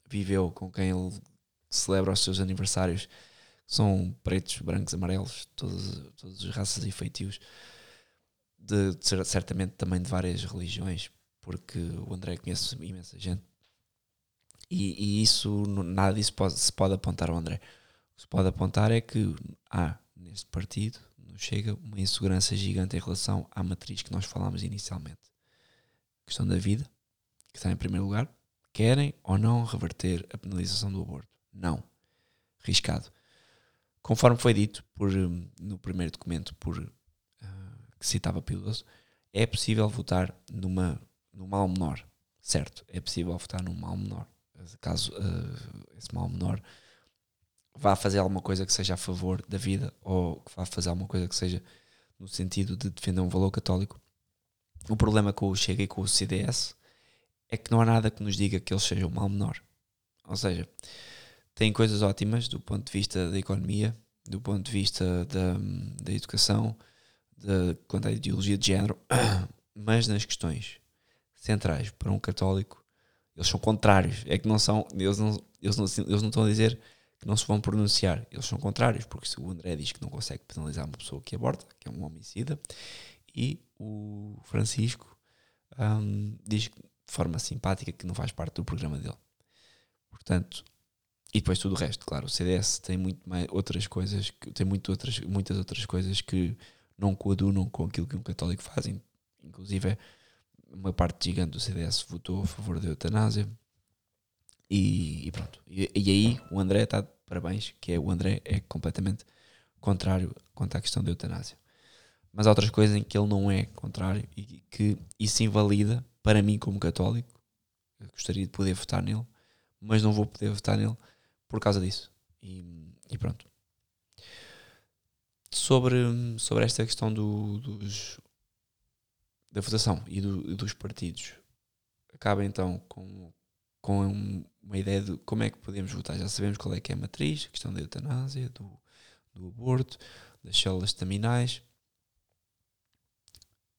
viveu, com quem ele celebra os seus aniversários, são pretos, brancos, amarelos, todas, todas as raças e feitios, de, de cer- certamente também de várias religiões, porque o André conhece imensa gente. E, e isso, nada disso pode, se pode apontar ao André. O que se pode apontar é que há neste partido, no Chega, uma insegurança gigante em relação à matriz que nós falámos inicialmente. A questão da vida, que está em primeiro lugar. Querem ou não reverter a penalização do aborto? Não. Riscado. Conforme foi dito por, hum, no primeiro documento por, ah, que citava Pio é possível votar numa, num mal menor. Certo, é possível votar num mal menor. Caso ah, esse mal menor vá fazer alguma coisa que seja a favor da vida ou que vá fazer alguma coisa que seja no sentido de defender um valor católico. O problema com o Chega e com o CDS é que não há nada que nos diga que eles sejam mal menor. Ou seja, têm coisas ótimas do ponto de vista da economia, do ponto de vista da, da educação, da, quanto à ideologia de género, mas nas questões centrais para um católico, eles são contrários. É que não são, eles não, eles não, eles não estão a dizer que não se vão pronunciar, eles são contrários, porque se o André diz que não consegue penalizar uma pessoa que aborta, que é um homicida, e o Francisco hum, diz de forma simpática que não faz parte do programa dele. Portanto, e depois tudo o resto, claro, o CDS tem muito mais outras coisas, que, tem muito outras, muitas outras coisas que não coadunam com aquilo que um católico faz, in- inclusive uma parte gigante do CDS votou a favor da eutanásia e, e pronto. E, e aí o André está de parabéns, que é o André é completamente contrário quanto à questão da eutanásia. Mas há outras coisas em que ele não é contrário e que isso invalida, para mim como católico, eu gostaria de poder votar nele, mas não vou poder votar nele por causa disso. E, e pronto. Sobre, sobre esta questão do, dos, da votação e, do- dos partidos, acaba então com, com uma ideia de como é que podemos votar. Já sabemos qual é que é a matriz, a questão da eutanásia, do, do aborto, das células estaminais.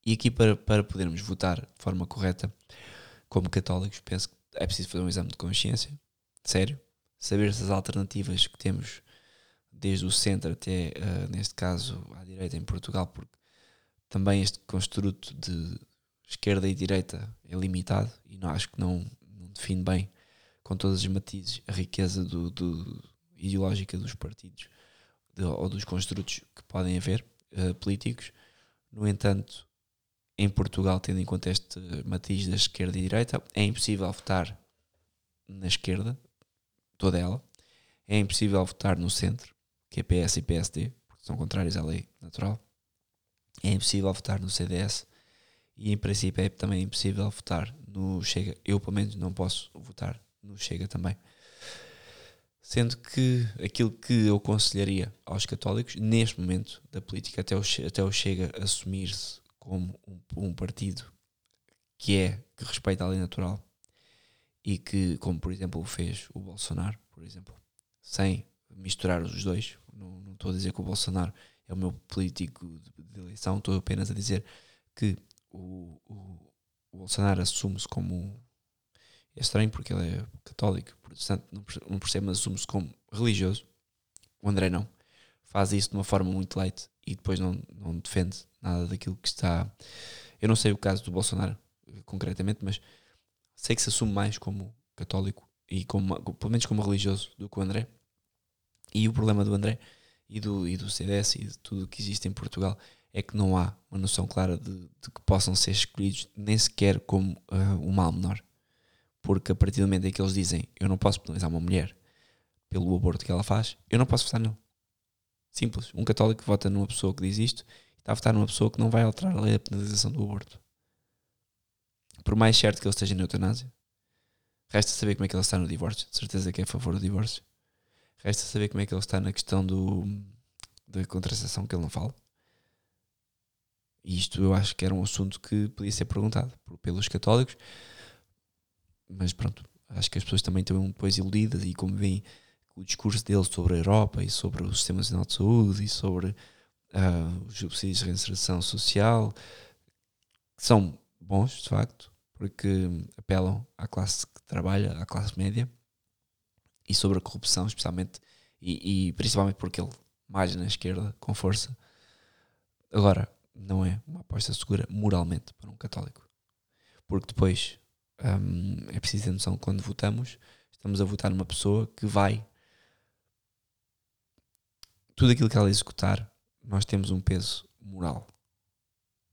E aqui para, para podermos votar de forma correta, como católicos, penso que é preciso fazer um exame de consciência, sério, saber se as alternativas que temos desde o centro até, eh, neste caso, à direita em Portugal, porque também este construto de esquerda e direita é limitado e não acho que não, não define bem, com todos os matizes, a riqueza do, do- ideológica dos partidos de- ou dos construtos que podem haver eh, políticos. No entanto, em Portugal, tendo em conta este matiz da esquerda e direita, é impossível votar na esquerda, toda ela. É impossível votar no centro, que é PS e PSD, porque são contrários à lei natural. É impossível votar no CDS e em princípio é também impossível votar no Chega. Eu, pelo menos, não posso votar no Chega também. Sendo que aquilo que eu aconselharia aos católicos, neste momento da política, até o, até o Chega assumir-se como um, um, partido que é, que respeita a lei natural e que, como por exemplo fez o Bolsonaro, por exemplo, sem misturar os dois, não, não estou a dizer que o Bolsonaro é o meu político de, de eleição, estou apenas a dizer que o, o, o Bolsonaro assume-se como é estranho porque ele é católico, protestante, não percebe, mas assume-se como religioso. O André não. Faz isso de uma forma muito light e depois não, não defende nada daquilo que está. Eu não sei o caso do Bolsonaro concretamente, mas sei que se assume mais como católico e como, pelo menos como religioso do que o André. E o problema do André e do, e do CDS e de tudo o que existe em Portugal é que não há uma noção clara de, de que possam ser escolhidos nem sequer como uh, mal menor. Porque a partir do momento em que eles dizem eu não posso penalizar uma mulher pelo aborto que ela faz, eu não posso votar nele. Simples. Um católico vota numa pessoa que diz isto está a votar numa pessoa que não vai alterar a lei da penalização do aborto. Por mais certo que ele esteja na eutanásia, resta saber como é que ele está no divórcio. De certeza que é a favor do divórcio. Resta saber como é que ele está na questão do, da contracepção que ele não fala. E isto eu acho que era um assunto que podia ser perguntado pelos católicos, mas pronto, acho que as pessoas também estão depois iludidas e como veem o discurso dele sobre a Europa e sobre o Sistema Nacional de Saúde e sobre uh, os subsídios de reinserção social, que são bons, de facto, porque apelam à classe que trabalha, à classe média, e sobre a corrupção, especialmente, e, e principalmente porque ele mais na esquerda, com força. Agora, não é uma aposta segura moralmente para um católico. Porque depois um, é preciso ter noção quando votamos, estamos a votar numa pessoa que vai. Tudo aquilo que ela executar, nós temos um peso moral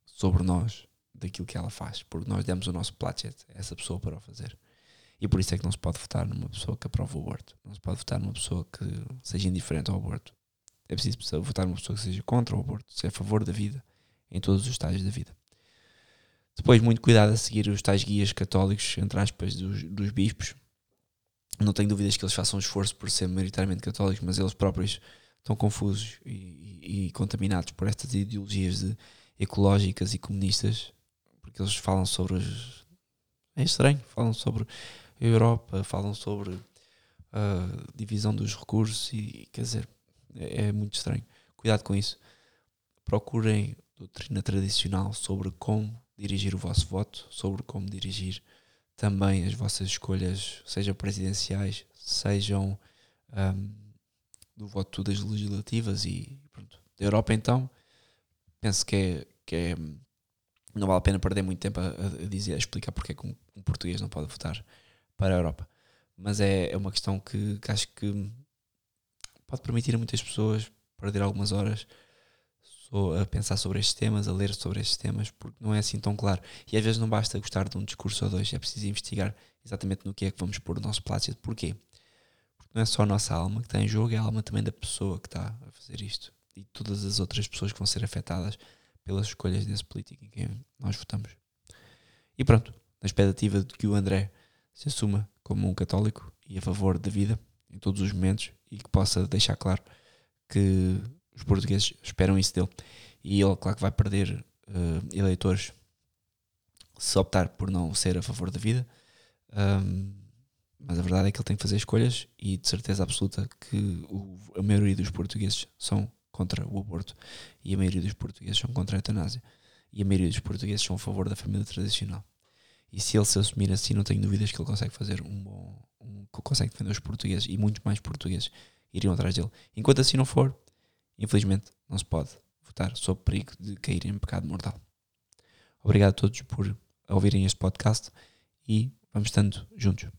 sobre nós daquilo que ela faz, porque nós demos o nosso plácet a essa pessoa para o fazer. E por isso é que não se pode votar numa pessoa que aprova o aborto. Não se pode votar numa pessoa que seja indiferente ao aborto. É preciso votar numa pessoa que seja contra o aborto, seja a favor da vida, em todos os estágios da vida. Depois, muito cuidado a seguir os tais guias católicos, entre aspas, dos, dos bispos. Não tenho dúvidas que eles façam esforço por ser maioritariamente católicos, mas eles próprios estão confusos e, e, e contaminados por estas ideologias de, ecológicas e comunistas, porque eles falam sobre os. É estranho, falam sobre a Europa, falam sobre a divisão dos recursos e, quer dizer, é, é muito estranho. Cuidado com isso. Procurem doutrina tradicional sobre como dirigir o vosso voto, sobre como dirigir também as vossas escolhas, sejam presidenciais, sejam um, do voto das legislativas e pronto. Da Europa então, penso que é, que é não vale a pena perder muito tempo a, a dizer, a explicar porque é que um, um, português não pode votar para a Europa. Mas é, é uma questão que, que acho que pode permitir a muitas pessoas perder algumas horas a pensar sobre estes temas, a ler sobre estes temas, porque não é assim tão claro. E às vezes não basta gostar de um discurso ou dois, é preciso investigar exatamente no que é que vamos pôr o nosso plácido. Porquê? Porque não é só a nossa alma que está em jogo, é a alma também da pessoa que está a fazer isto. E todas as outras pessoas que vão ser afetadas pelas escolhas desse político em quem nós votamos. E pronto, na expectativa de que o André se assuma como um católico e a favor da vida em todos os momentos e que possa deixar claro que os portugueses esperam isso dele. E ele, claro que vai perder uh, eleitores se optar por não ser a favor da vida. Um, mas a verdade é que ele tem que fazer escolhas e de certeza absoluta que o, a maioria dos portugueses são contra o aborto e a maioria dos portugueses são contra a eutanásia e a maioria dos portugueses são a favor da família tradicional. E se ele se assumir assim, não tenho dúvidas que ele consegue fazer um bom. Um, consegue defender os portugueses e muitos mais portugueses iriam atrás dele. Enquanto assim não for, Infelizmente, não se pode votar sob perigo de cair em pecado mortal. Obrigado a todos por ouvirem este podcast e vamos estando juntos.